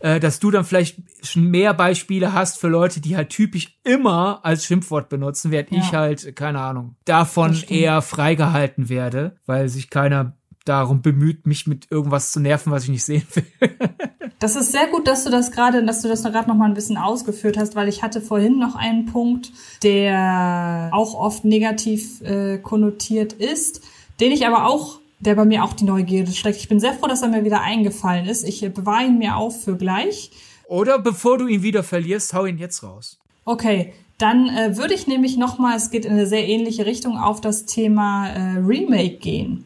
Äh, dass du dann vielleicht schon mehr Beispiele hast für Leute, die halt typisch immer als Schimpfwort benutzen, während ja. ich halt, keine Ahnung, davon eher freigehalten werde, weil sich keiner darum bemüht, mich mit irgendwas zu nerven, was ich nicht sehen will. das ist sehr gut, dass du das gerade, dass du das gerade noch mal ein bisschen ausgeführt hast, weil ich hatte vorhin noch einen Punkt, der auch oft negativ äh, konnotiert ist, den ich aber auch der bei mir auch die Neugierde steckt. Ich bin sehr froh, dass er mir wieder eingefallen ist. Ich äh, bewahre ihn mir auf für gleich. Oder bevor du ihn wieder verlierst, hau ihn jetzt raus. Okay, dann äh, würde ich nämlich noch mal, es geht in eine sehr ähnliche Richtung, auf das Thema äh, Remake gehen.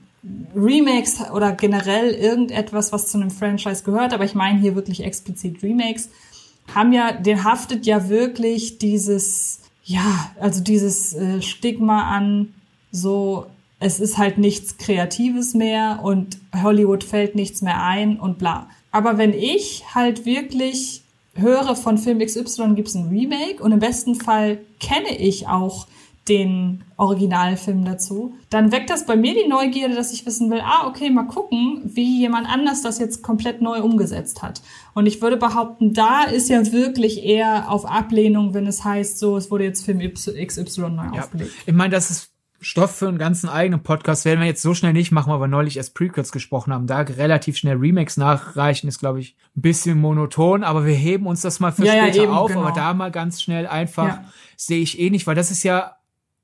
Remakes oder generell irgendetwas, was zu einem Franchise gehört, aber ich meine hier wirklich explizit Remakes, haben ja, den haftet ja wirklich dieses, ja, also dieses äh, Stigma an, so, es ist halt nichts Kreatives mehr und Hollywood fällt nichts mehr ein und bla. Aber wenn ich halt wirklich höre von Film XY gibt's ein Remake und im besten Fall kenne ich auch den Originalfilm dazu, dann weckt das bei mir die Neugierde, dass ich wissen will, ah, okay, mal gucken, wie jemand anders das jetzt komplett neu umgesetzt hat. Und ich würde behaupten, da ist ja wirklich eher auf Ablehnung, wenn es heißt, so, es wurde jetzt Film XY neu ja. aufgelegt. Ich meine, das ist Stoff für einen ganzen eigenen Podcast werden wir jetzt so schnell nicht machen, weil wir neulich erst Prequels gesprochen haben. Da relativ schnell Remakes nachreichen ist, glaube ich, ein bisschen monoton, aber wir heben uns das mal für ja, später ja, eben, auf, genau. aber da mal ganz schnell einfach ja. sehe ich eh nicht, weil das ist ja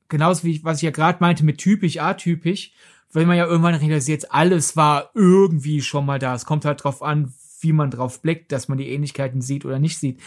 genauso wie ich, was ich ja gerade meinte mit typisch, atypisch, weil man ja irgendwann realisiert, alles war irgendwie schon mal da. Es kommt halt drauf an, wie man drauf blickt, dass man die Ähnlichkeiten sieht oder nicht sieht.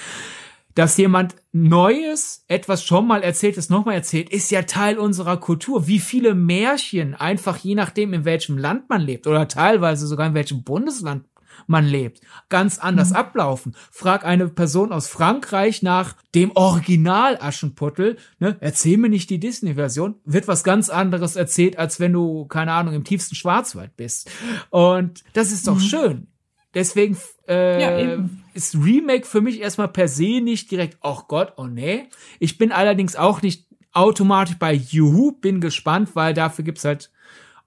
Dass jemand Neues, etwas schon mal erzähltes nochmal erzählt, ist ja Teil unserer Kultur. Wie viele Märchen, einfach je nachdem, in welchem Land man lebt oder teilweise sogar in welchem Bundesland man lebt, ganz anders mhm. ablaufen. Frag eine Person aus Frankreich nach dem Original Aschenputtel, ne? erzähl mir nicht die Disney-Version, wird was ganz anderes erzählt, als wenn du, keine Ahnung, im tiefsten Schwarzwald bist. Und das ist doch mhm. schön. Deswegen äh, ja, ist Remake für mich erstmal per se nicht direkt, oh Gott, oh nee. Ich bin allerdings auch nicht automatisch bei Juhu, bin gespannt, weil dafür gibt's halt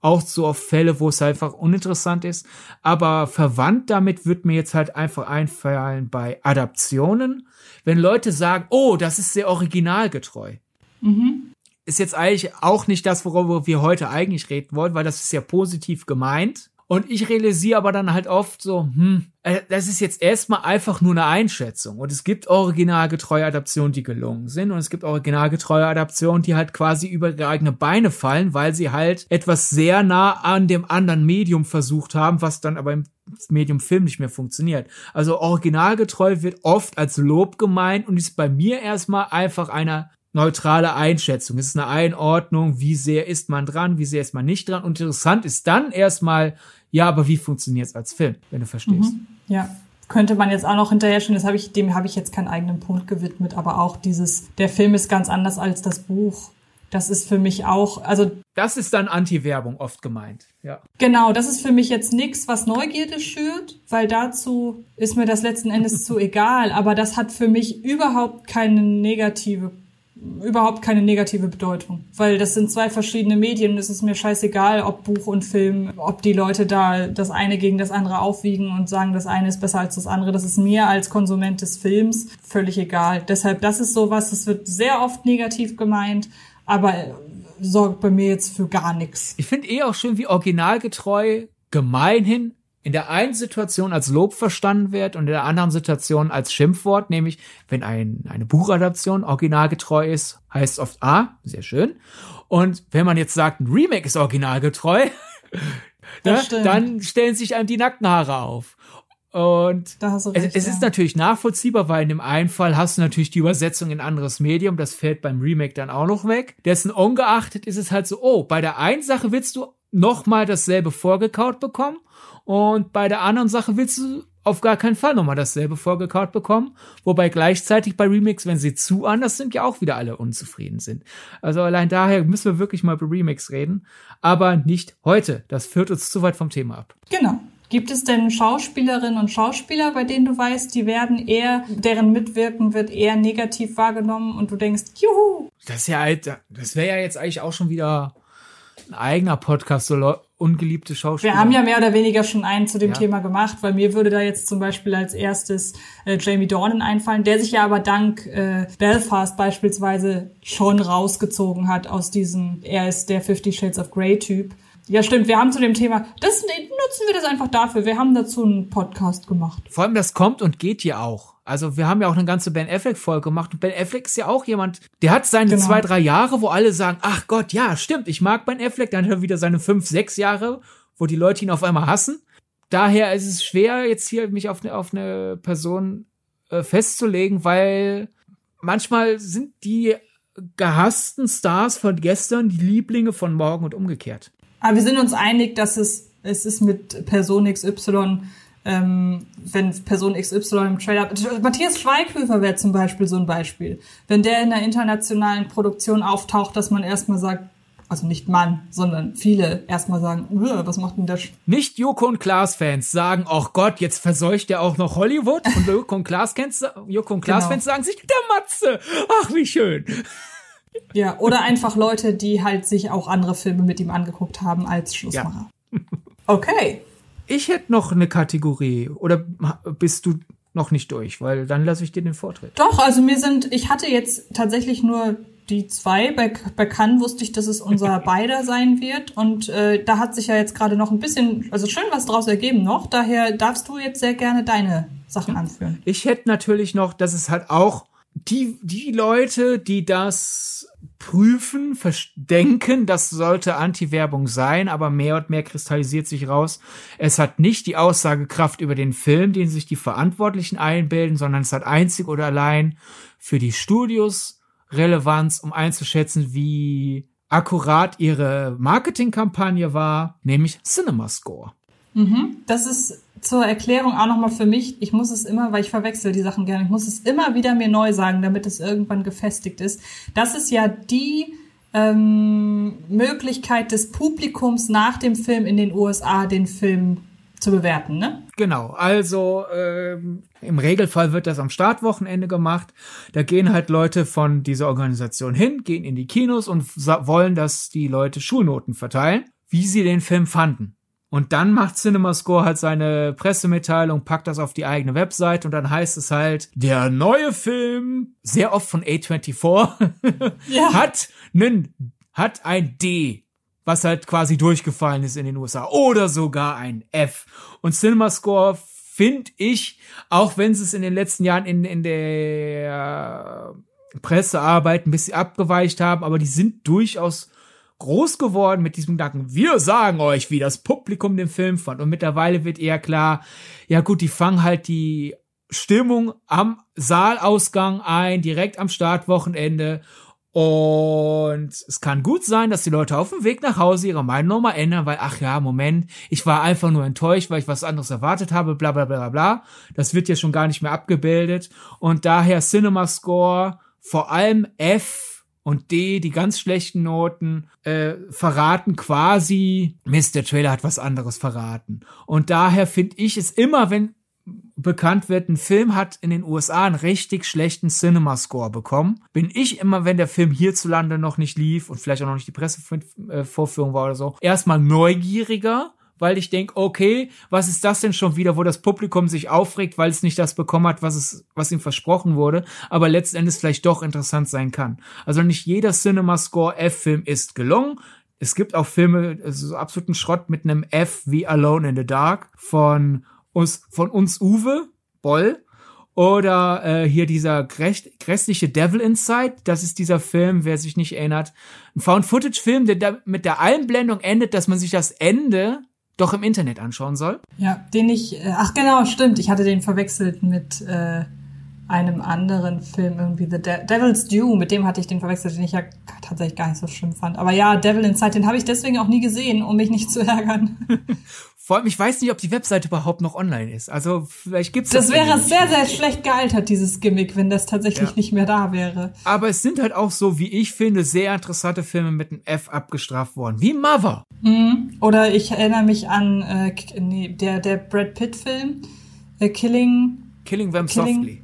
auch so auf Fälle, wo es einfach uninteressant ist. Aber verwandt damit wird mir jetzt halt einfach einfallen bei Adaptionen. Wenn Leute sagen, oh, das ist sehr originalgetreu. Mhm. Ist jetzt eigentlich auch nicht das, worüber wir heute eigentlich reden wollen, weil das ist ja positiv gemeint. Und ich realisiere aber dann halt oft so, hm, äh, das ist jetzt erstmal einfach nur eine Einschätzung. Und es gibt originalgetreue Adaptionen, die gelungen sind. Und es gibt originalgetreue Adaptionen, die halt quasi über ihre eigene Beine fallen, weil sie halt etwas sehr nah an dem anderen Medium versucht haben, was dann aber im Medium Film nicht mehr funktioniert. Also originalgetreu wird oft als Lob gemeint und ist bei mir erstmal einfach einer neutrale Einschätzung. Es ist eine Einordnung, wie sehr ist man dran, wie sehr ist man nicht dran. Und interessant ist dann erstmal, ja, aber wie funktioniert es als Film, wenn du verstehst? Mhm. Ja, könnte man jetzt auch noch hinterher schon, das habe ich, dem habe ich jetzt keinen eigenen Punkt gewidmet, aber auch dieses, der Film ist ganz anders als das Buch. Das ist für mich auch, also. Das ist dann Anti-Werbung oft gemeint, ja. Genau, das ist für mich jetzt nichts, was Neugierde schürt, weil dazu ist mir das letzten Endes zu egal. Aber das hat für mich überhaupt keine negative überhaupt keine negative Bedeutung, weil das sind zwei verschiedene Medien. Es ist mir scheißegal, ob Buch und Film, ob die Leute da das eine gegen das andere aufwiegen und sagen, das eine ist besser als das andere. Das ist mir als Konsument des Films völlig egal. Deshalb, das ist sowas, das wird sehr oft negativ gemeint, aber sorgt bei mir jetzt für gar nichts. Ich finde eh auch schön, wie originalgetreu gemeinhin in der einen Situation als Lob verstanden wird und in der anderen Situation als Schimpfwort, nämlich wenn ein, eine Buchadaption originalgetreu ist, heißt oft A, sehr schön. Und wenn man jetzt sagt, ein Remake ist originalgetreu, ne, dann stellen sich einem die Nackenhaare auf. Und recht, es, es ist natürlich nachvollziehbar, weil in dem einen Fall hast du natürlich die Übersetzung in anderes Medium, das fällt beim Remake dann auch noch weg. Dessen ungeachtet ist es halt so, oh, bei der einen Sache willst du nochmal dasselbe vorgekaut bekommen und bei der anderen Sache willst du auf gar keinen Fall nochmal dasselbe vorgekaut bekommen. Wobei gleichzeitig bei Remix, wenn sie zu anders sind, ja auch wieder alle unzufrieden sind. Also allein daher müssen wir wirklich mal über Remix reden. Aber nicht heute. Das führt uns zu weit vom Thema ab. Genau. Gibt es denn Schauspielerinnen und Schauspieler, bei denen du weißt, die werden eher, deren Mitwirken wird eher negativ wahrgenommen und du denkst, juhu. Das ist ja halt, das wäre ja jetzt eigentlich auch schon wieder ein eigener Podcast, so ungeliebte Schauspieler. Wir haben ja mehr oder weniger schon einen zu dem ja. Thema gemacht, weil mir würde da jetzt zum Beispiel als erstes äh, Jamie Dornan einfallen, der sich ja aber dank äh, Belfast beispielsweise schon rausgezogen hat aus diesem, er ist der Fifty Shades of Grey Typ. Ja, stimmt. Wir haben zu dem Thema, das nutzen wir das einfach dafür. Wir haben dazu einen Podcast gemacht. Vor allem, das kommt und geht ja auch. Also wir haben ja auch eine ganze Ben Affleck-Folge gemacht und Ben Affleck ist ja auch jemand, der hat seine genau. zwei, drei Jahre, wo alle sagen, ach Gott, ja, stimmt, ich mag Ben Affleck, dann hat er wieder seine fünf, sechs Jahre, wo die Leute ihn auf einmal hassen. Daher ist es schwer, jetzt hier mich auf eine, auf eine Person äh, festzulegen, weil manchmal sind die gehassten Stars von gestern die Lieblinge von morgen und umgekehrt. Aber wir sind uns einig, dass es, es ist mit Person XY ähm, wenn Person XY im Trailer, Matthias Schweighöfer wäre zum Beispiel so ein Beispiel. Wenn der in einer internationalen Produktion auftaucht, dass man erstmal sagt, also nicht Mann, sondern viele erstmal sagen, was macht denn der? Sch nicht Joko und Klaas Fans sagen, oh Gott, jetzt verseucht er auch noch Hollywood und Joko und Klaas Fans, Joko und Klaas genau. sagen sich, der Matze, ach wie schön. Ja, oder einfach Leute, die halt sich auch andere Filme mit ihm angeguckt haben als Schlussmacher. Ja. Okay. Ich hätte noch eine Kategorie. Oder bist du noch nicht durch? Weil dann lasse ich dir den Vortritt. Doch, also mir sind, ich hatte jetzt tatsächlich nur die zwei. Bei, bei Cannes wusste ich, dass es unser beider sein wird. Und äh, da hat sich ja jetzt gerade noch ein bisschen, also schön was draus ergeben noch. Daher darfst du jetzt sehr gerne deine Sachen anführen. Ich hätte natürlich noch, dass es halt auch die, die Leute, die das prüfen, denken, das sollte Anti-Werbung sein, aber mehr und mehr kristallisiert sich raus. Es hat nicht die Aussagekraft über den Film, den sich die Verantwortlichen einbilden, sondern es hat einzig oder allein für die Studios Relevanz, um einzuschätzen, wie akkurat ihre Marketingkampagne war, nämlich Cinema Score. Mhm. Das ist zur Erklärung auch nochmal für mich. Ich muss es immer, weil ich verwechsel die Sachen gerne, ich muss es immer wieder mir neu sagen, damit es irgendwann gefestigt ist. Das ist ja die ähm, Möglichkeit des Publikums nach dem Film in den USA, den Film zu bewerten, ne? Genau, also ähm, im Regelfall wird das am Startwochenende gemacht. Da gehen halt Leute von dieser Organisation hin, gehen in die Kinos und wollen, dass die Leute Schulnoten verteilen, wie sie den Film fanden. Und dann macht CinemaScore halt seine Pressemitteilung, packt das auf die eigene Website und dann heißt es halt, der neue Film, sehr oft von A24, ja. hat nen, hat ein D, was halt quasi durchgefallen ist in den USA oder sogar ein F. Und CinemaScore finde ich, auch wenn sie es in den letzten Jahren in, in der Pressearbeit ein bisschen abgeweicht haben, aber die sind durchaus groß geworden mit diesem Gedanken, wir sagen euch, wie das Publikum den Film fand. Und mittlerweile wird eher klar, ja gut, die fangen halt die Stimmung am Saalausgang ein, direkt am Startwochenende. Und es kann gut sein, dass die Leute auf dem Weg nach Hause ihre Meinung nochmal ändern, weil, ach ja, Moment, ich war einfach nur enttäuscht, weil ich was anderes erwartet habe, bla bla bla bla. Das wird ja schon gar nicht mehr abgebildet. Und daher Cinema Score, vor allem F und D, die ganz schlechten Noten, äh, verraten quasi, Mist, der Trailer hat was anderes verraten. Und daher finde ich es immer, wenn bekannt wird, ein Film hat in den USA einen richtig schlechten Cinema-Score bekommen, bin ich immer, wenn der Film hierzulande noch nicht lief und vielleicht auch noch nicht die Pressevorführung war oder so, erstmal neugieriger weil ich denke, okay, was ist das denn schon wieder, wo das Publikum sich aufregt, weil es nicht das bekommen hat, was es, was ihm versprochen wurde, aber letztendlich vielleicht doch interessant sein kann. Also nicht jeder Cinema Score F-Film ist gelungen. Es gibt auch Filme, so absoluten Schrott mit einem F wie Alone in the Dark von uns, von uns Uwe Boll. Oder äh, hier dieser grässliche Devil Inside, das ist dieser Film, wer sich nicht erinnert, ein Found-Footage-Film, der da mit der Einblendung endet, dass man sich das Ende doch im Internet anschauen soll. Ja, den ich, äh, ach genau, stimmt, ich hatte den verwechselt mit, äh, einem anderen Film, irgendwie The De Devil's Due, mit dem hatte ich den verwechselt, den ich ja tatsächlich gar nicht so schlimm fand. Aber ja, Devil Inside, den habe ich deswegen auch nie gesehen, um mich nicht zu ärgern. Vor allem, ich weiß nicht, ob die Webseite überhaupt noch online ist. Also vielleicht gibt's das. Das wäre sehr, sehr schlecht gealtert, dieses Gimmick, wenn das tatsächlich ja. nicht mehr da wäre. Aber es sind halt auch so, wie ich finde, sehr interessante Filme mit einem F abgestraft worden. Wie Mother. Mhm. Oder ich erinnere mich an äh, nee, der, der Brad Pitt-Film, äh, Killing. Killing Them Killing, Softly.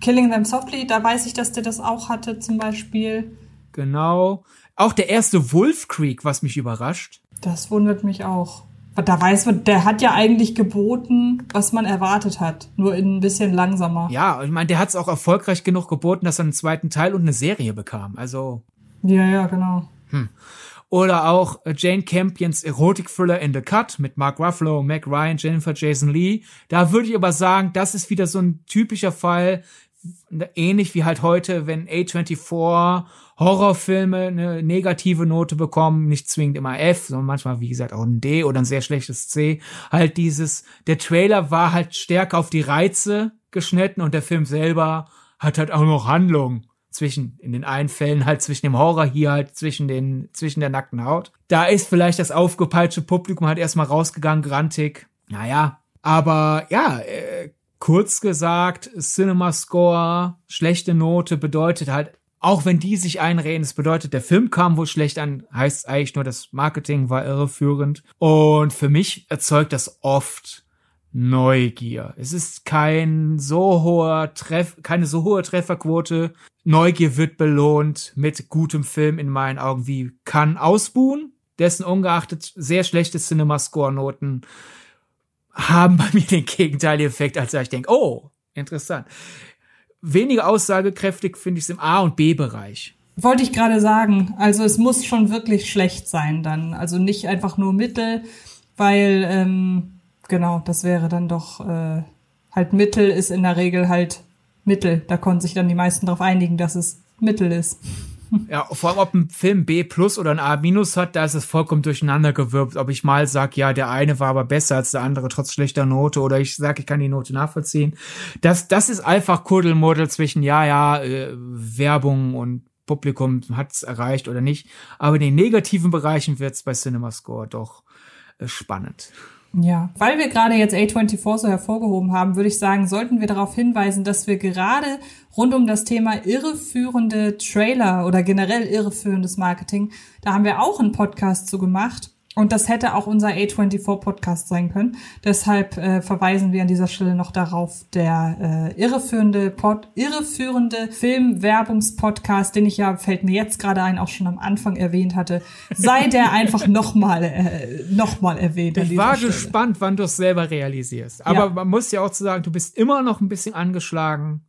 Killing Them Softly, da weiß ich, dass der das auch hatte, zum Beispiel. Genau. Auch der erste Wolf Creek, was mich überrascht. Das wundert mich auch. Da weiß man, der hat ja eigentlich geboten, was man erwartet hat. Nur ein bisschen langsamer. Ja, ich meine, der hat es auch erfolgreich genug geboten, dass er einen zweiten Teil und eine Serie bekam. Also. Ja, ja, genau. Hm. Oder auch äh, Jane Campions Erotik-Thriller In the Cut mit Mark Ruffalo, Mac Ryan, Jennifer Jason Lee. Da würde ich aber sagen, das ist wieder so ein typischer Fall, ähnlich wie halt heute, wenn A24 Horrorfilme eine negative Note bekommen, nicht zwingend immer F, sondern manchmal, wie gesagt, auch ein D oder ein sehr schlechtes C. Halt dieses, der Trailer war halt stärker auf die Reize geschnitten und der Film selber hat halt auch noch Handlung zwischen, in den einen Fällen halt zwischen dem Horror, hier halt zwischen den, zwischen der nackten Haut. Da ist vielleicht das aufgepeitschte Publikum halt erstmal rausgegangen, grantig. Naja, aber ja, äh, kurz gesagt, Cinema Score, schlechte Note bedeutet halt auch wenn die sich einreden, es bedeutet, der Film kam wohl schlecht an, heißt eigentlich nur, das Marketing war irreführend. Und für mich erzeugt das oft Neugier. Es ist kein so hoher Treff, keine so hohe Trefferquote. Neugier wird belohnt mit gutem Film in meinen Augen wie kann ausbuhen, dessen ungeachtet sehr schlechte Cinema-Score-Noten haben bei mir den gegenteiligen Effekt, als ich denke, oh, interessant weniger aussagekräftig finde ich es im A- und B-Bereich. Wollte ich gerade sagen. Also es muss schon wirklich schlecht sein dann. Also nicht einfach nur Mittel, weil ähm, genau, das wäre dann doch äh, halt Mittel ist in der Regel halt Mittel. Da konnten sich dann die meisten darauf einigen, dass es Mittel ist. Ja, vor allem ob ein Film B plus oder ein A minus hat, da ist es vollkommen durcheinander gewirbt. Ob ich mal sag, ja, der eine war aber besser als der andere trotz schlechter Note oder ich sag, ich kann die Note nachvollziehen. Das, das ist einfach Kuddelmuddel zwischen, ja, ja, äh, Werbung und Publikum hat's erreicht oder nicht. Aber in den negativen Bereichen wird's bei Cinema Score doch äh, spannend. Ja, weil wir gerade jetzt A24 so hervorgehoben haben, würde ich sagen, sollten wir darauf hinweisen, dass wir gerade rund um das Thema irreführende Trailer oder generell irreführendes Marketing, da haben wir auch einen Podcast zu gemacht. Und das hätte auch unser A24-Podcast sein können. Deshalb äh, verweisen wir an dieser Stelle noch darauf, der äh, irreführende, Pod, irreführende Filmwerbungspodcast, den ich ja, fällt mir jetzt gerade ein, auch schon am Anfang erwähnt hatte, sei der einfach nochmal äh, noch mal erwähnt. Ich war Stelle. gespannt, wann du es selber realisierst. Aber ja. man muss ja auch zu sagen, du bist immer noch ein bisschen angeschlagen.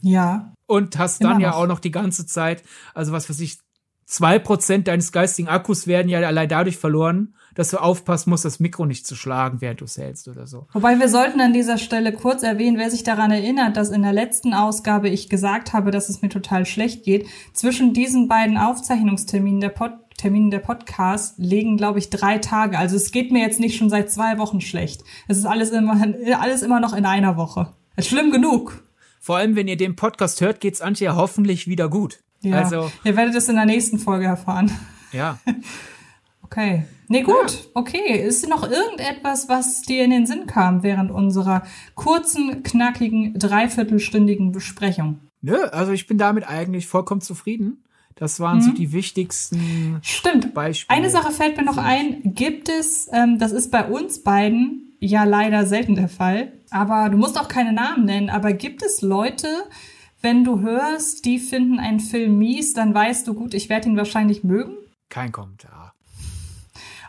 Ja. Und hast dann ja auch noch die ganze Zeit, also was weiß ich, zwei Prozent deines geistigen Akkus werden ja allein dadurch verloren, dass du aufpassen musst, das Mikro nicht zu schlagen, während du es hältst oder so. Wobei wir sollten an dieser Stelle kurz erwähnen, wer sich daran erinnert, dass in der letzten Ausgabe ich gesagt habe, dass es mir total schlecht geht. Zwischen diesen beiden Aufzeichnungsterminen der Pod Terminen der Podcast legen, glaube ich, drei Tage. Also es geht mir jetzt nicht schon seit zwei Wochen schlecht. Es ist alles immer, alles immer noch in einer Woche. ist schlimm genug. Vor allem, wenn ihr den Podcast hört, geht's Antje hoffentlich wieder gut. Ja. Also, ihr werdet es in der nächsten Folge erfahren. Ja. okay. Nee, gut. Ja. Okay. Ist noch irgendetwas, was dir in den Sinn kam während unserer kurzen, knackigen, dreiviertelstündigen Besprechung? Nö, also ich bin damit eigentlich vollkommen zufrieden. Das waren mhm. so die wichtigsten Stimmt. Beispiele. Eine Sache fällt mir noch ein. Gibt es, ähm, das ist bei uns beiden ja leider selten der Fall, aber du musst auch keine Namen nennen, aber gibt es Leute, wenn du hörst, die finden einen Film mies, dann weißt du, gut, ich werde ihn wahrscheinlich mögen? Kein Kommentar.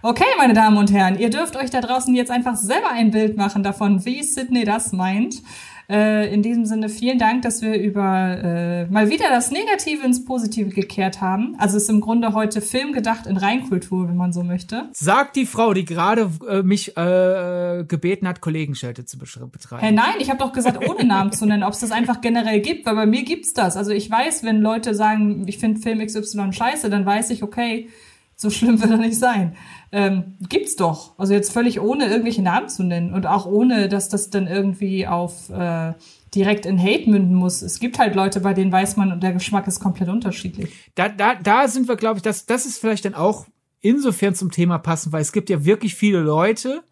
Okay, meine Damen und Herren, ihr dürft euch da draußen jetzt einfach selber ein Bild machen davon, wie Sydney das meint. Äh, in diesem Sinne vielen Dank, dass wir über äh, mal wieder das Negative ins Positive gekehrt haben. Also es ist im Grunde heute Film gedacht in Reinkultur, wenn man so möchte. Sagt die Frau, die gerade äh, mich äh, gebeten hat, Kollegenschelte zu betreiben. Hey, nein, ich habe doch gesagt, ohne Namen zu nennen, ob es das einfach generell gibt, weil bei mir gibt's das. Also ich weiß, wenn Leute sagen, ich finde Film XY scheiße, dann weiß ich, okay, So schlimm wird er nicht sein. Ähm, gibt's doch. Also jetzt völlig ohne irgendwelche Namen zu nennen und auch ohne, dass das dann irgendwie auf äh, direkt in Hate münden muss. Es gibt halt Leute, bei denen weiß man und der Geschmack ist komplett unterschiedlich. Da, da, da sind wir, glaube ich, das, das ist vielleicht dann auch insofern zum Thema passend, weil es gibt ja wirklich viele Leute,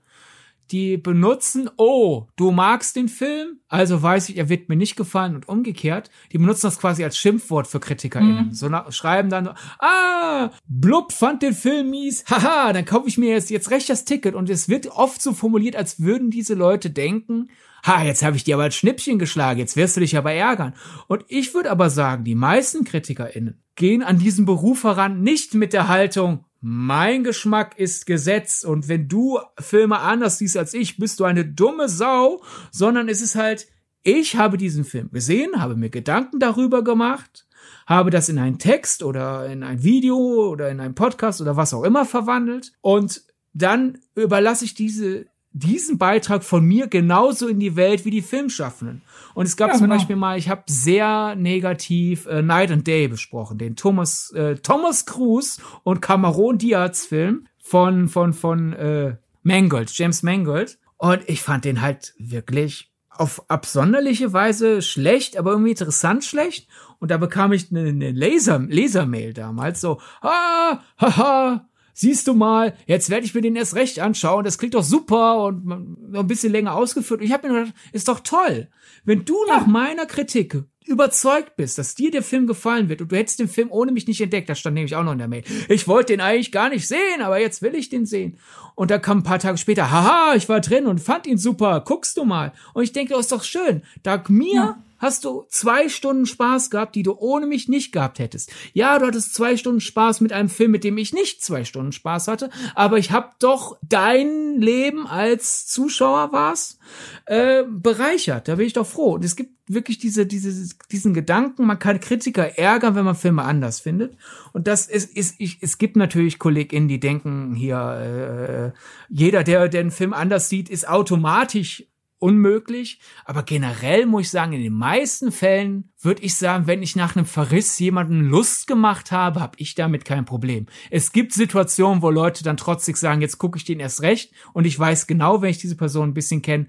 die benutzen, oh, du magst den Film, also weiß ich, er wird mir nicht gefallen und umgekehrt. Die benutzen das quasi als Schimpfwort für KritikerInnen. Mhm. So schreiben dann, ah, Blub fand den Film mies, haha, dann kaufe ich mir jetzt, jetzt recht das Ticket. Und es wird oft so formuliert, als würden diese Leute denken, ha, jetzt habe ich dir aber ein Schnippchen geschlagen, jetzt wirst du dich aber ärgern. Und ich würde aber sagen, die meisten KritikerInnen gehen an diesen Beruf heran nicht mit der Haltung, mein Geschmack ist Gesetz und wenn du Filme anders siehst als ich, bist du eine dumme Sau, sondern es ist halt, ich habe diesen Film gesehen, habe mir Gedanken darüber gemacht, habe das in einen Text oder in ein Video oder in einen Podcast oder was auch immer verwandelt und dann überlasse ich diese diesen Beitrag von mir genauso in die Welt wie die Filmschaffenden. Und es gab ja, zum genau. Beispiel mal, ich habe sehr negativ äh, Night and Day besprochen, den Thomas äh, Thomas Cruise und Cameron Diaz Film von von von äh, Mangold, James Mangold. Und ich fand den halt wirklich auf absonderliche Weise schlecht, aber irgendwie interessant schlecht. Und da bekam ich eine, eine Laser Lasermail damals so, ah, haha, siehst du mal, jetzt werde ich mir den erst recht anschauen, das klingt doch super und noch ein bisschen länger ausgeführt. Und ich habe mir gedacht, ist doch toll. Wenn du ja. nach meiner Kritik überzeugt bist, dass dir der Film gefallen wird und du hättest den Film ohne mich nicht entdeckt, das stand nämlich auch noch in der Mail. Ich wollte den eigentlich gar nicht sehen, aber jetzt will ich den sehen. Und da kam ein paar Tage später, haha, ich war drin und fand ihn super, guckst du mal. Und ich denke, das ist doch schön. Dank mir ja hast du zwei Stunden Spaß gehabt, die du ohne mich nicht gehabt hättest. Ja, du hattest zwei Stunden Spaß mit einem Film, mit dem ich nicht zwei Stunden Spaß hatte, aber ich habe doch dein Leben als Zuschauer war's äh, bereichert. Da bin ich doch froh. Und es gibt wirklich diese, diese, diesen Gedanken, man kann Kritiker ärgern, wenn man Filme anders findet. Und das ist, ist ich, es gibt natürlich KollegInnen, die denken hier, äh, jeder, der, der einen Film anders sieht, ist automatisch unmöglich. Aber generell muss ich sagen, in den meisten Fällen würde ich sagen, wenn ich nach einem Verriss jemanden Lust gemacht habe, habe ich damit kein Problem. Es gibt Situationen, wo Leute dann trotzdem sagen, jetzt gucke ich den erst recht und ich weiß genau, wenn ich diese Person ein bisschen kenne,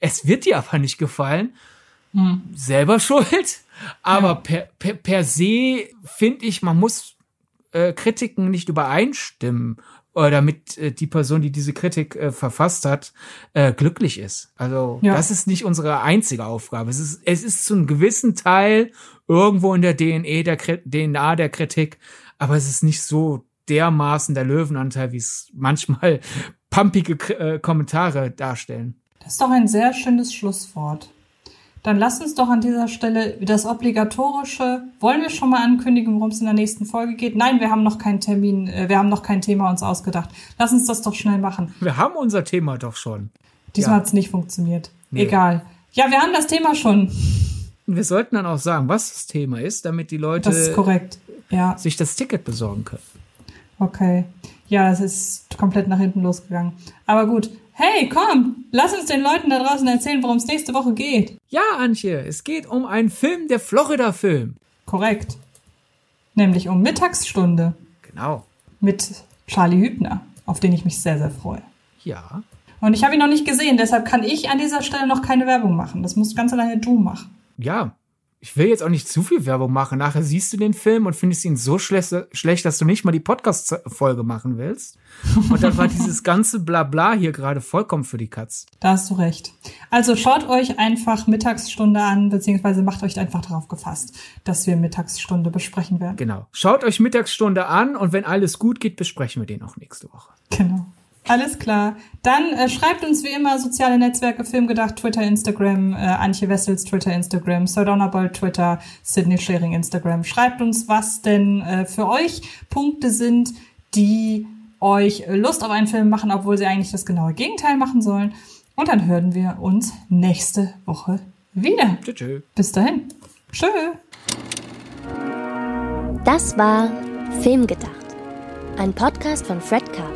es wird dir aber nicht gefallen. Hm. Selber schuld. Aber ja. per, per, per se finde ich, man muss äh, Kritiken nicht übereinstimmen oder damit äh, die Person, die diese Kritik äh, verfasst hat, äh, glücklich ist. Also ja. das ist nicht unsere einzige Aufgabe. Es ist, es ist zu einem gewissen Teil irgendwo in der DNA der, DNA der Kritik, aber es ist nicht so dermaßen der Löwenanteil, wie es manchmal pumpige äh, Kommentare darstellen. Das ist doch ein sehr schönes Schlusswort. Dann lass uns doch an dieser Stelle das obligatorische, wollen wir schon mal ankündigen, worum es in der nächsten Folge geht? Nein, wir haben noch keinen Termin, äh, wir haben noch kein Thema uns ausgedacht. Lass uns das doch schnell machen. Wir haben unser Thema doch schon. Diesmal ja. hat es nicht funktioniert. Nee. Egal. Ja, wir haben das Thema schon. Wir sollten dann auch sagen, was das Thema ist, damit die Leute das. Ja. sich das Ticket besorgen können. Okay. Ja, es ist komplett nach hinten losgegangen. Aber gut, Hey, komm, lass uns den Leuten da draußen erzählen, worum es nächste Woche geht. Ja, Antje, es geht um einen Film, der Florida-Film. Korrekt. Nämlich um Mittagsstunde. Genau. Mit Charlie Hübner, auf den ich mich sehr, sehr freue. Ja. Und ich habe ihn noch nicht gesehen, deshalb kann ich an dieser Stelle noch keine Werbung machen. Das musst ganz alleine du machen. Ja, ich will jetzt auch nicht zu viel Werbung machen. Nachher siehst du den Film und findest ihn so schlecht, schlecht dass du nicht mal die Podcast-Folge machen willst. Und dann war dieses ganze Blabla hier gerade vollkommen für die Katz. Da hast du recht. Also schaut euch einfach Mittagsstunde an, beziehungsweise macht euch einfach darauf gefasst, dass wir Mittagsstunde besprechen werden. Genau. Schaut euch Mittagsstunde an und wenn alles gut geht, besprechen wir den auch nächste Woche. Genau. Alles klar. Dann äh, schreibt uns wie immer soziale Netzwerke, Filmgedacht, Twitter, Instagram, äh, Antje Wessels, Twitter, Instagram, Sardonna Bold, Twitter, Sydney Schering, Instagram. Schreibt uns, was denn äh, für euch Punkte sind, die euch Lust auf einen Film machen, obwohl sie eigentlich das genaue Gegenteil machen sollen. Und dann hören wir uns nächste Woche wieder. Tschö, tschö. Bis dahin. Tschö. Das war Filmgedacht. Ein Podcast von Fred Carpet.